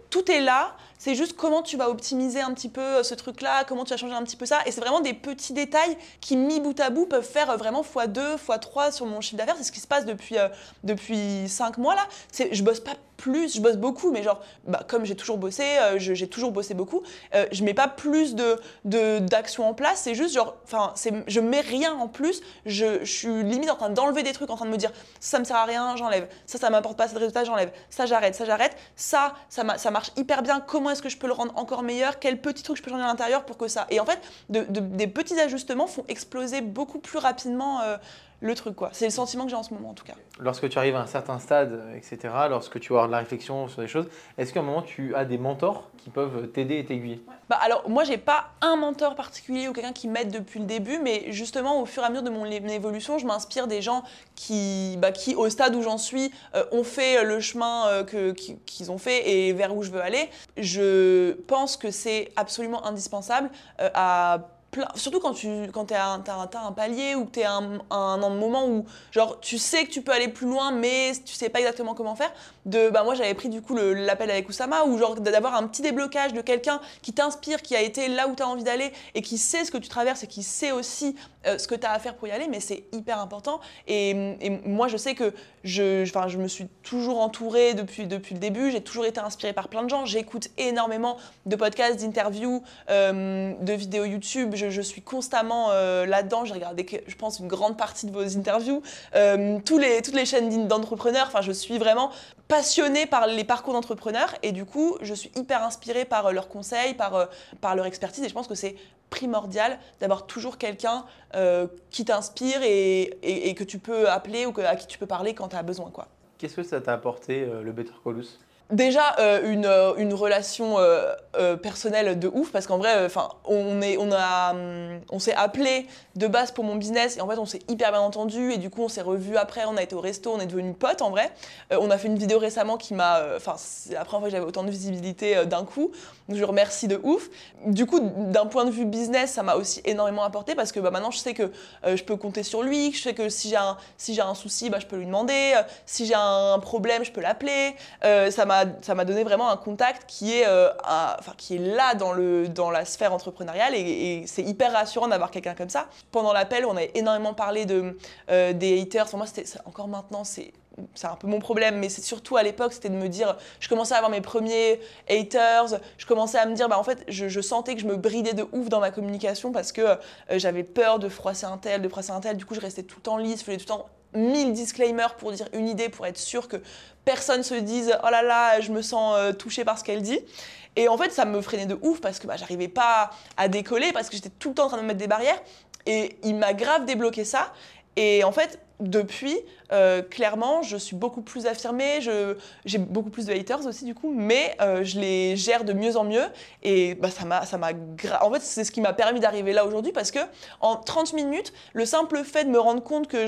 tout est là, c'est juste comment tu vas optimiser un petit peu euh, ce truc-là, comment tu vas changer un petit peu ça. Et c'est vraiment des petits détails qui, mis bout à bout, peuvent faire euh, vraiment x2, x3 sur mon chiffre d'affaires. C'est ce qui se passe depuis, euh, depuis 5 mois là. Je bosse pas plus, je bosse beaucoup, mais genre, bah, comme j'ai toujours bossé, euh, j'ai toujours bossé beaucoup, euh, je mets pas plus de d'actions en place, c'est juste genre, enfin, je mets rien en plus, je, je suis limite en train d'enlever des trucs, en train de me dire, ça, me sert à rien, j'enlève, ça, ça m'apporte pas assez de résultats, j'enlève, ça, j'arrête, ça, j'arrête, ça, ça, ça marche hyper bien, comment est-ce que je peux le rendre encore meilleur, quel petit truc je peux changer à l'intérieur pour que ça. Et en fait, de, des petits ajustements font exploser beaucoup plus rapidement euh, le truc, quoi. C'est le sentiment que j'ai en ce moment, en tout cas. Lorsque tu arrives à un certain stade, etc., lorsque tu as de la réflexion sur des choses, est-ce qu'à un moment, tu as des mentors qui peuvent t'aider et t'aiguiller? Bah Alors, moi, j'ai pas un mentor particulier ou quelqu'un qui m'aide depuis le début, mais justement, au fur et à mesure de mon évolution, je m'inspire des gens qui, bah, qui, au stade où j'en suis, euh, ont fait le chemin euh, qu'ils ont fait et vers où je veux aller. Je pense que c'est absolument indispensable euh, à surtout quand tu quand as, un, un palier ou que tu es à un, un, moment où genre tu sais que tu peux aller plus loin mais tu sais pas exactement comment faire de bah moi j'avais pris du coup l'appel avec Oussama ou genre d'avoir un petit déblocage de quelqu'un qui t'inspire qui a été là où tu as envie d'aller et qui sait ce que tu traverses et qui sait aussi euh, ce que tu as à faire pour y aller mais c'est hyper important. Et, moi je sais que je me suis toujours entourée depuis le début. J'ai toujours été inspirée par plein de gens. J'écoute énormément de podcasts d'interviews euh, de vidéos YouTube. Je, suis constamment euh, là-dedans. J'ai regardé, je pense, une grande partie de vos interviews, toutes les chaînes d'entrepreneurs. Enfin, je suis vraiment passionnée par les parcours d'entrepreneurs. Et du coup, je suis hyper inspirée par leurs conseils, par leur expertise. Et je pense que c'est primordial d'avoir toujours quelqu'un qui t'inspire et, que tu peux appeler ou à qui tu peux parler quand tu as besoin. Qu'est-ce que ça t'a apporté le Better Colus Déjà euh, une, euh, une, relation euh, personnelle de ouf parce qu'en vrai, enfin, hum, on s'est appelé de base pour mon business et en fait on s'est hyper bien entendu et du coup on s'est revu après, on a été au resto, on est devenus potes en vrai. on a fait une vidéo récemment qui m'a, enfin c'est la première fois que j'avais autant de visibilité d'un coup, donc je remercie de ouf. Du coup d'un point de vue business, ça m'a aussi énormément apporté parce que bah, maintenant je sais que je peux compter sur lui, je sais que si j'ai un, souci, bah, je peux lui demander, si j'ai un problème, je peux l'appeler. ça m'a m'a donné vraiment un contact qui est, euh, enfin, qui est là dans, le, dans la sphère entrepreneuriale et, c'est hyper rassurant d'avoir quelqu'un comme ça. Pendant l'appel, on a énormément parlé de, euh, des haters. Pour moi, c'était encore maintenant, c'est c'est un peu mon problème, mais c'est surtout à l'époque, c'était de me dire, je commençais à avoir mes premiers haters, je commençais à me dire, bah en fait, je, sentais que je me bridais de ouf dans ma communication parce que euh, j'avais peur de froisser un tel, de froisser un tel, du coup je restais tout le temps lisse, je faisais tout le temps mille disclaimers pour dire une idée, pour être sûr que personne se dise oh là là, je me sens euh, touchée par ce qu'elle dit. Et en fait, ça me freinait de ouf parce que bah, j'arrivais pas à décoller, parce que j'étais tout le temps en train de me mettre des barrières. Et il m'a grave débloqué ça. Et en fait, depuis, euh, clairement, je suis beaucoup plus affirmée, j'ai beaucoup plus de haters aussi du coup, mais euh, je les gère de mieux en mieux. Et bah, ça m'a, en fait, c'est ce qui m'a permis d'arriver là aujourd'hui parce que en 30 minutes, le simple fait de me rendre compte que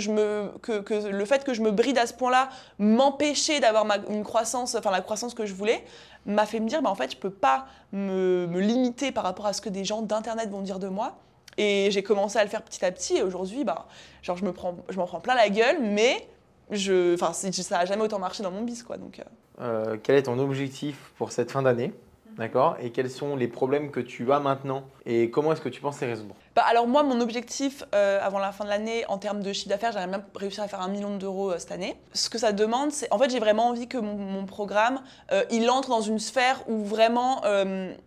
le fait que je me bride à ce point-là m'empêchait d'avoir une croissance, enfin la croissance que je voulais, m'a fait me dire, bah, en fait, je peux pas me limiter par rapport à ce que des gens d'internet vont dire de moi et j'ai commencé à le faire petit à petit. Et aujourd'hui, bah, genre, je, me prends, je m'en prends plein la gueule, mais je, ça n'a jamais autant marché dans mon bis. Quoi, donc, euh. Euh, quel est ton objectif pour cette fin d'année? D'accord? Et quels sont les problèmes que tu as maintenant? Et comment est-ce que tu penses les résoudre bah, Alors moi, mon objectif euh, avant la fin de l'année, en termes de chiffre d'affaires, j'aimerais même réussir à faire un million d'euros euh, cette année. Ce que ça demande, c'est... En fait, j'ai vraiment envie que mon, programme, euh, il entre dans une sphère où vraiment...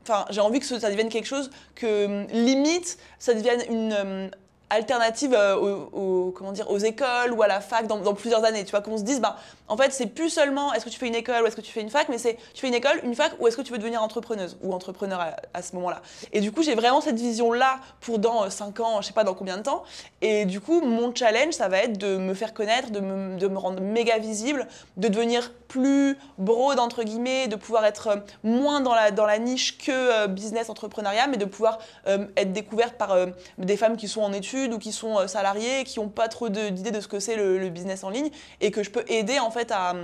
Enfin, j'ai envie que ça devienne quelque chose que, limite, ça devienne une alternative euh, aux, comment dire, aux écoles ou à la fac dans, plusieurs années. Tu vois, qu'on se dise, bah, en fait, c'est plus seulement est-ce que tu fais une école ou est-ce que tu fais une fac, mais c'est tu fais une école, une fac ou est-ce que tu veux devenir entrepreneuse ou entrepreneur à, ce moment-là. Et du coup, j'ai vraiment cette vision-là pour dans 5 euh, ans, je sais pas dans combien de temps. Et du coup, mon challenge, ça va être de me faire connaître, de me, rendre méga visible, de devenir plus broad, entre guillemets, de pouvoir être euh, moins dans la, dans la niche que business entrepreneuriat, mais de pouvoir être découverte par des femmes qui sont en études ou qui sont euh, salariés, qui n'ont pas trop d'idées de, ce que c'est le, business en ligne et que je peux aider en fait à,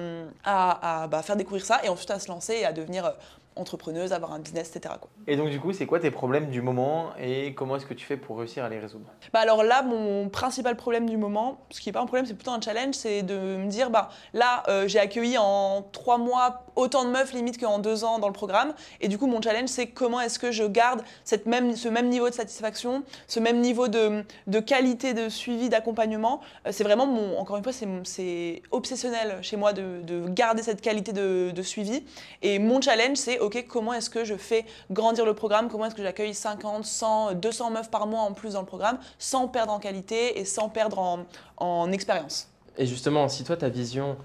à, bah, faire découvrir ça et ensuite à se lancer et à devenir euh, entrepreneuse, avoir un business, etc. Quoi. Et donc du coup, c'est quoi tes problèmes du moment et comment est-ce que tu fais pour réussir à les résoudre? Bah Alors là, mon principal problème du moment, ce qui n'est pas un problème, c'est plutôt un challenge, c'est de me dire, bah, là, euh, j'ai accueilli en trois mois autant de meufs limite qu'en deux ans dans le programme. Et du coup, mon challenge, c'est comment est-ce que je garde cette même, ce même niveau de satisfaction, ce même niveau de, de qualité de suivi, d'accompagnement. Euh, c'est vraiment, mon, encore une fois, c'est obsessionnel chez moi de, de garder cette qualité de, de suivi. Et mon challenge, c'est ok, comment est-ce que je fais grandir le programme, comment est-ce que j'accueille 50, 100, 200 meufs par mois en plus dans le programme, sans perdre en qualité et sans perdre en, en expérience? Et justement, si toi, ta vision,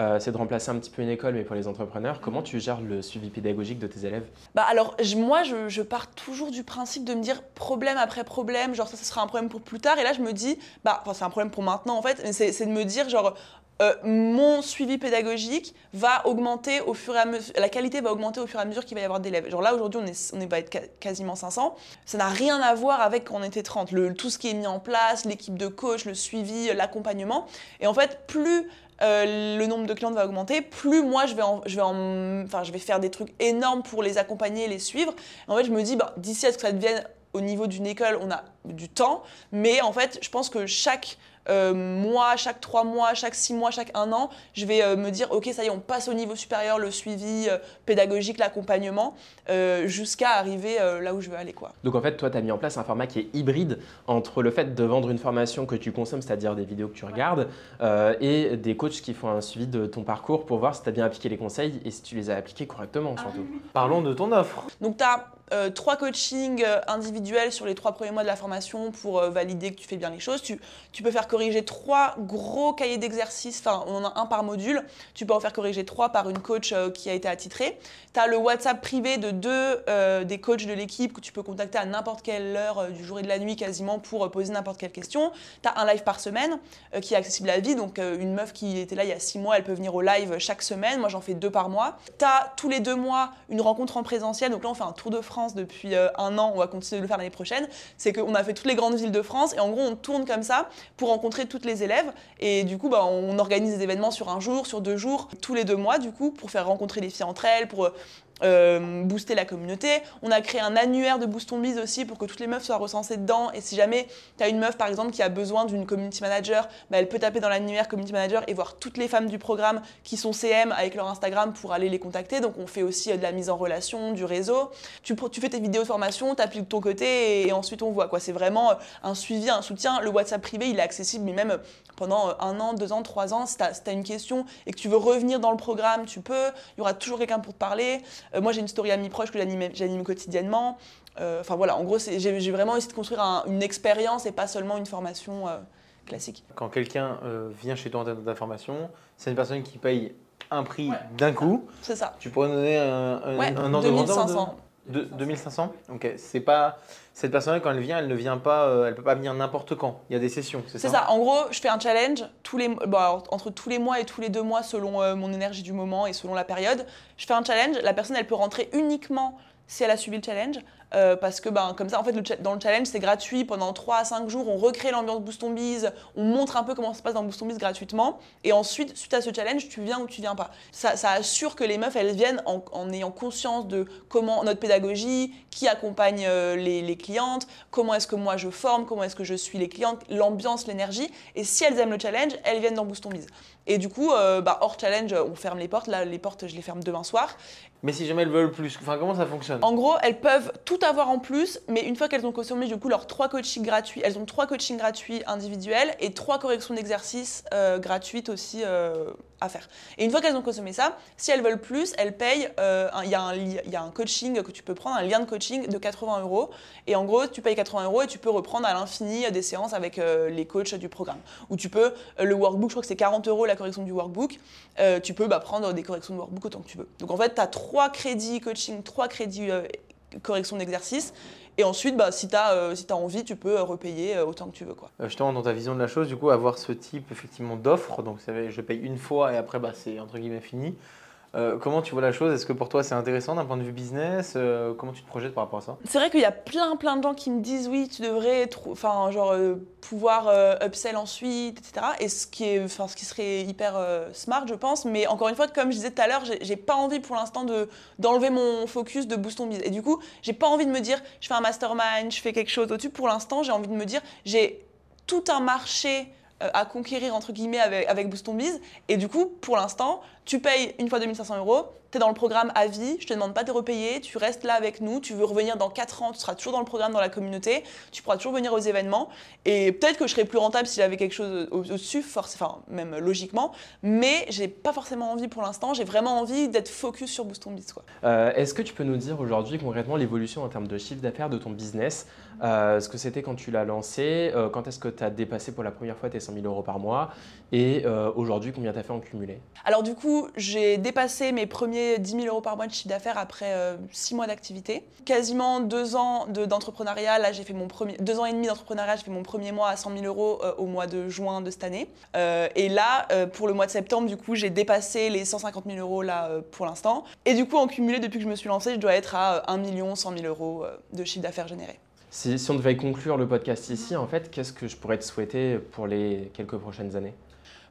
euh, c'est de remplacer un petit peu une école, mais pour les entrepreneurs, comment tu gères le suivi pédagogique de tes élèves Bah alors, moi, je, pars toujours du principe de me dire problème après problème, genre ça, ce sera un problème pour plus tard. Et là, je me dis, bah, c'est un problème pour maintenant en fait, c'est de me dire, genre, euh, mon suivi pédagogique va augmenter au fur et à mesure, la qualité va augmenter au fur et à mesure qu'il va y avoir d'élèves. Genre là, aujourd'hui, on, est, on va être quasiment 500. Ça n'a rien à voir avec quand on était 30. Le, tout ce qui est mis en place, l'équipe de coach, le suivi, l'accompagnement. Et en fait, plus euh, le nombre de clientes va augmenter, plus moi je vais, je, vais je vais faire des trucs énormes pour les accompagner, les suivre. en fait, je me dis, bah, d'ici à ce que ça devienne au niveau d'une école, on a du temps, mais en fait, je pense que chaque euh, mois, chaque trois mois, chaque six mois, chaque un an, je vais euh, me dire, ok, ça y est, on passe au niveau supérieur, le suivi euh, pédagogique, l'accompagnement, jusqu'à arriver là où je veux aller. Quoi. Donc en fait, toi, tu as mis en place un format qui est hybride entre le fait de vendre une formation que tu consommes, c'est-à-dire des vidéos que tu regardes, et des coachs qui font un suivi de ton parcours pour voir si tu as bien appliqué les conseils et si tu les as appliqués correctement ah surtout. Parlons de ton offre. Donc tu as euh, trois coachings euh, individuels sur les trois premiers mois de la formation pour euh, valider que tu fais bien les choses. Tu, peux faire corriger trois gros cahiers d'exercices, enfin on en a un par module. Tu peux en faire corriger trois par une coach qui a été attitrée. Tu as le WhatsApp privé de deux des coachs de l'équipe que tu peux contacter à n'importe quelle heure du jour et de la nuit quasiment pour poser n'importe quelle question. Tu as un live par semaine qui est accessible à vie. Donc une meuf qui était là il y a six mois, elle peut venir au live chaque semaine. Moi j'en fais deux par mois. Tu as tous les deux mois une rencontre en présentiel. Donc là on fait un tour de France depuis euh, un an, on va continuer de le faire l'année prochaine, c'est qu'on a fait toutes les grandes villes de France et en gros on tourne comme ça pour rencontrer toutes les élèves. Et du coup bah, on organise des événements sur un jour, sur deux jours, tous les deux mois du coup pour faire rencontrer les filles entre elles, pour euh, booster la communauté. On a créé un annuaire de Boost on Biz aussi pour que toutes les meufs soient recensées dedans. Et si jamais tu as une meuf par exemple qui a besoin d'une community manager, bah, elle peut taper dans l'annuaire community manager et voir toutes les femmes du programme qui sont CM avec leur Instagram pour aller les contacter. Donc on fait aussi euh, de la mise en relation, du réseau. Tu, fais tes vidéos de formation, tu appliques de ton côté et, ensuite on voit. quoi. C'est vraiment euh, un suivi, un soutien. Le WhatsApp privé, il est accessible, mais même pendant un an, deux ans, trois ans, si tu as, une question et que tu veux revenir dans le programme, tu peux. Il y aura toujours quelqu'un pour te parler. Euh, moi, j'ai une story amie proche que j'anime quotidiennement. Euh, enfin voilà, en gros, j'ai vraiment essayé de construire une expérience et pas seulement une formation euh, classique. Quand quelqu'un vient chez toi en termes d'information, c'est une personne qui paye un prix d'un coup. C'est ça. Tu pourrais donner un, un, ouais, 2500. De, 2500 Ok. C'est pas cette personne-là quand elle vient, elle ne vient pas, euh, elle peut pas venir n'importe quand. Il y a des sessions, c'est ça C'est ça. En gros, je fais un challenge tous les, bah, entre tous les mois et tous les deux mois selon euh, mon énergie du moment et selon la période. Je fais un challenge. La personne, elle peut rentrer uniquement si elle a suivi le challenge. Euh, parce que ben, comme ça, en fait, dans le challenge, c'est gratuit pendant 3 à 5 jours. On recrée l'ambiance Boost on Biz, on montre un peu comment ça se passe dans Boost on Biz gratuitement. Et ensuite, suite à ce challenge, tu viens ou tu viens pas. Ça, assure que les meufs, elles viennent en, ayant conscience de comment notre pédagogie, qui accompagne euh, les, clientes, comment est-ce que moi je forme, comment est-ce que je suis les clientes, l'ambiance, l'énergie. Et si elles aiment le challenge, elles viennent dans Boost on Biz. Et du coup, euh, bah, hors challenge, on ferme les portes. Là, les portes, je les ferme demain soir. Mais si jamais elles veulent plus, enfin, comment ça fonctionne? En gros, elles peuvent tout avoir en plus, mais une fois qu'elles ont consommé du coup leurs trois coachings gratuits, elles ont trois coachings gratuits individuels et trois corrections d'exercices euh, gratuites aussi euh, à faire. Et une fois qu'elles ont consommé ça, si elles veulent plus, elles payent. Euh, il y, a un coaching que tu peux prendre, un lien de coaching de 80 euros. Et en gros, tu payes 80 euros et tu peux reprendre à l'infini des séances avec les coachs du programme. Ou tu peux, le workbook, je crois que c'est 40 euros la correction du workbook. tu peux bah, prendre des corrections de workbook autant que tu veux. Donc en fait, tu as trois crédits coaching, trois crédits correction d'exercice. Et ensuite, bah, si tu as, euh, si as envie, tu peux euh, repayer euh, autant que tu veux. Quoi. justement, dans ta vision de la chose, du coup, avoir ce type effectivement d'offre, donc je paye une fois et après, bah, c'est entre guillemets fini. Euh, comment tu vois la chose? Est-ce que pour toi c'est intéressant d'un point de vue business? Euh, Comment tu te projettes par rapport à ça? C'est vrai qu'il y a plein plein de gens qui me disent oui, tu devrais genre, euh, pouvoir upsell ensuite, etc. Et ce qui, est, ce qui serait hyper smart, je pense. Mais encore une fois, comme je disais tout à l'heure, j'ai pas envie pour l'instant d'enlever mon focus de Boost on Et du coup, j'ai pas envie de me dire je fais un mastermind, je fais quelque chose au-dessus. Pour l'instant, j'ai envie de me dire j'ai tout un marché à conquérir entre guillemets avec, avec Boost. Et du coup, pour l'instant, tu payes une fois 2500 euros, tu es dans le programme à vie, je te demande pas de repayer, tu restes là avec nous, tu veux revenir dans 4 ans, tu seras toujours dans le programme, dans la communauté, tu pourras toujours venir aux événements. Et peut-être que je serais plus rentable si j'avais quelque chose au-dessus, enfin, même logiquement, mais j'ai pas forcément envie pour l'instant, j'ai vraiment envie d'être focus sur Boost on Biz. Euh, Est-ce que tu peux nous dire aujourd'hui concrètement l'évolution en termes de chiffre d'affaires de ton business? Euh, Ce que c'était quand tu l'as lancé, euh, quand est-ce que tu as dépassé pour la première fois tes 100 000 euros par mois? Et aujourd'hui combien tu as fait en cumulé? Alors du coup, j'ai dépassé mes premiers 10 000 euros par mois de chiffre d'affaires après 6 euh, mois d'activité. Quasiment 2 ans d'entrepreneuriat. Là, j'ai fait mon premier, 2 ans et demi d'entrepreneuriat. J'ai fait mon premier mois à 100 000 euros euh, au mois de juin de cette année. Euh, et là, pour le mois de septembre, du coup, j'ai dépassé les 150 000 euros là pour l'instant. Et du coup, en cumulé, depuis que je me suis lancée, je dois être à 1 million 100 000 euros de chiffre d'affaires généré. Si, si, on devait conclure le podcast ici, en fait, qu'est-ce que je pourrais te souhaiter pour les quelques prochaines années?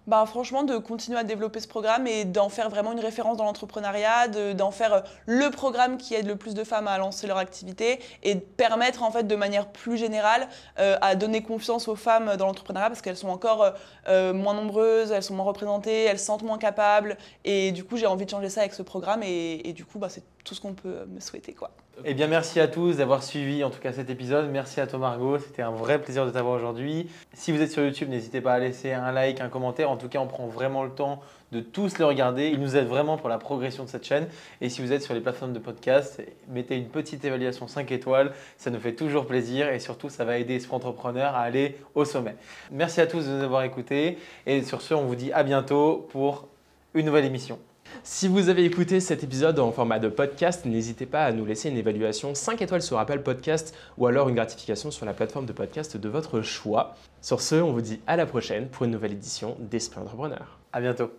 Bah, franchement, de continuer à développer ce programme et d'en faire vraiment une référence dans l'entrepreneuriat, d'en faire euh, le programme qui aide le plus de femmes à lancer leur activité et de permettre en fait de manière plus générale euh, à donner confiance aux femmes dans l'entrepreneuriat parce qu'elles sont encore euh, moins nombreuses, elles sont moins représentées, elles se sentent moins capables et du coup j'ai envie de changer ça avec ce programme et, et du coup bah, c'est tout ce qu'on peut me souhaiter quoi. Eh bien, merci à tous d'avoir suivi en tout cas cet épisode. Merci à toi Margot, c'était un vrai plaisir de t'avoir aujourd'hui. Si vous êtes sur YouTube, n'hésitez pas à laisser un like, un commentaire. En tout cas, on prend vraiment le temps de tous les regarder. Il nous aide vraiment pour la progression de cette chaîne. Et si vous êtes sur les plateformes de podcast, mettez une petite évaluation 5 étoiles. Ça nous fait toujours plaisir et surtout, ça va aider ce entrepreneur à aller au sommet. Merci à tous de nous avoir écoutés. Et sur ce, on vous dit à bientôt pour une nouvelle émission. Si vous avez écouté cet épisode en format de podcast, n'hésitez pas à nous laisser une évaluation 5 étoiles sur Apple Podcast ou alors une gratification sur la plateforme de podcast de votre choix. Sur ce, on vous dit à la prochaine pour une nouvelle édition d'Esprit Entrepreneur. À bientôt.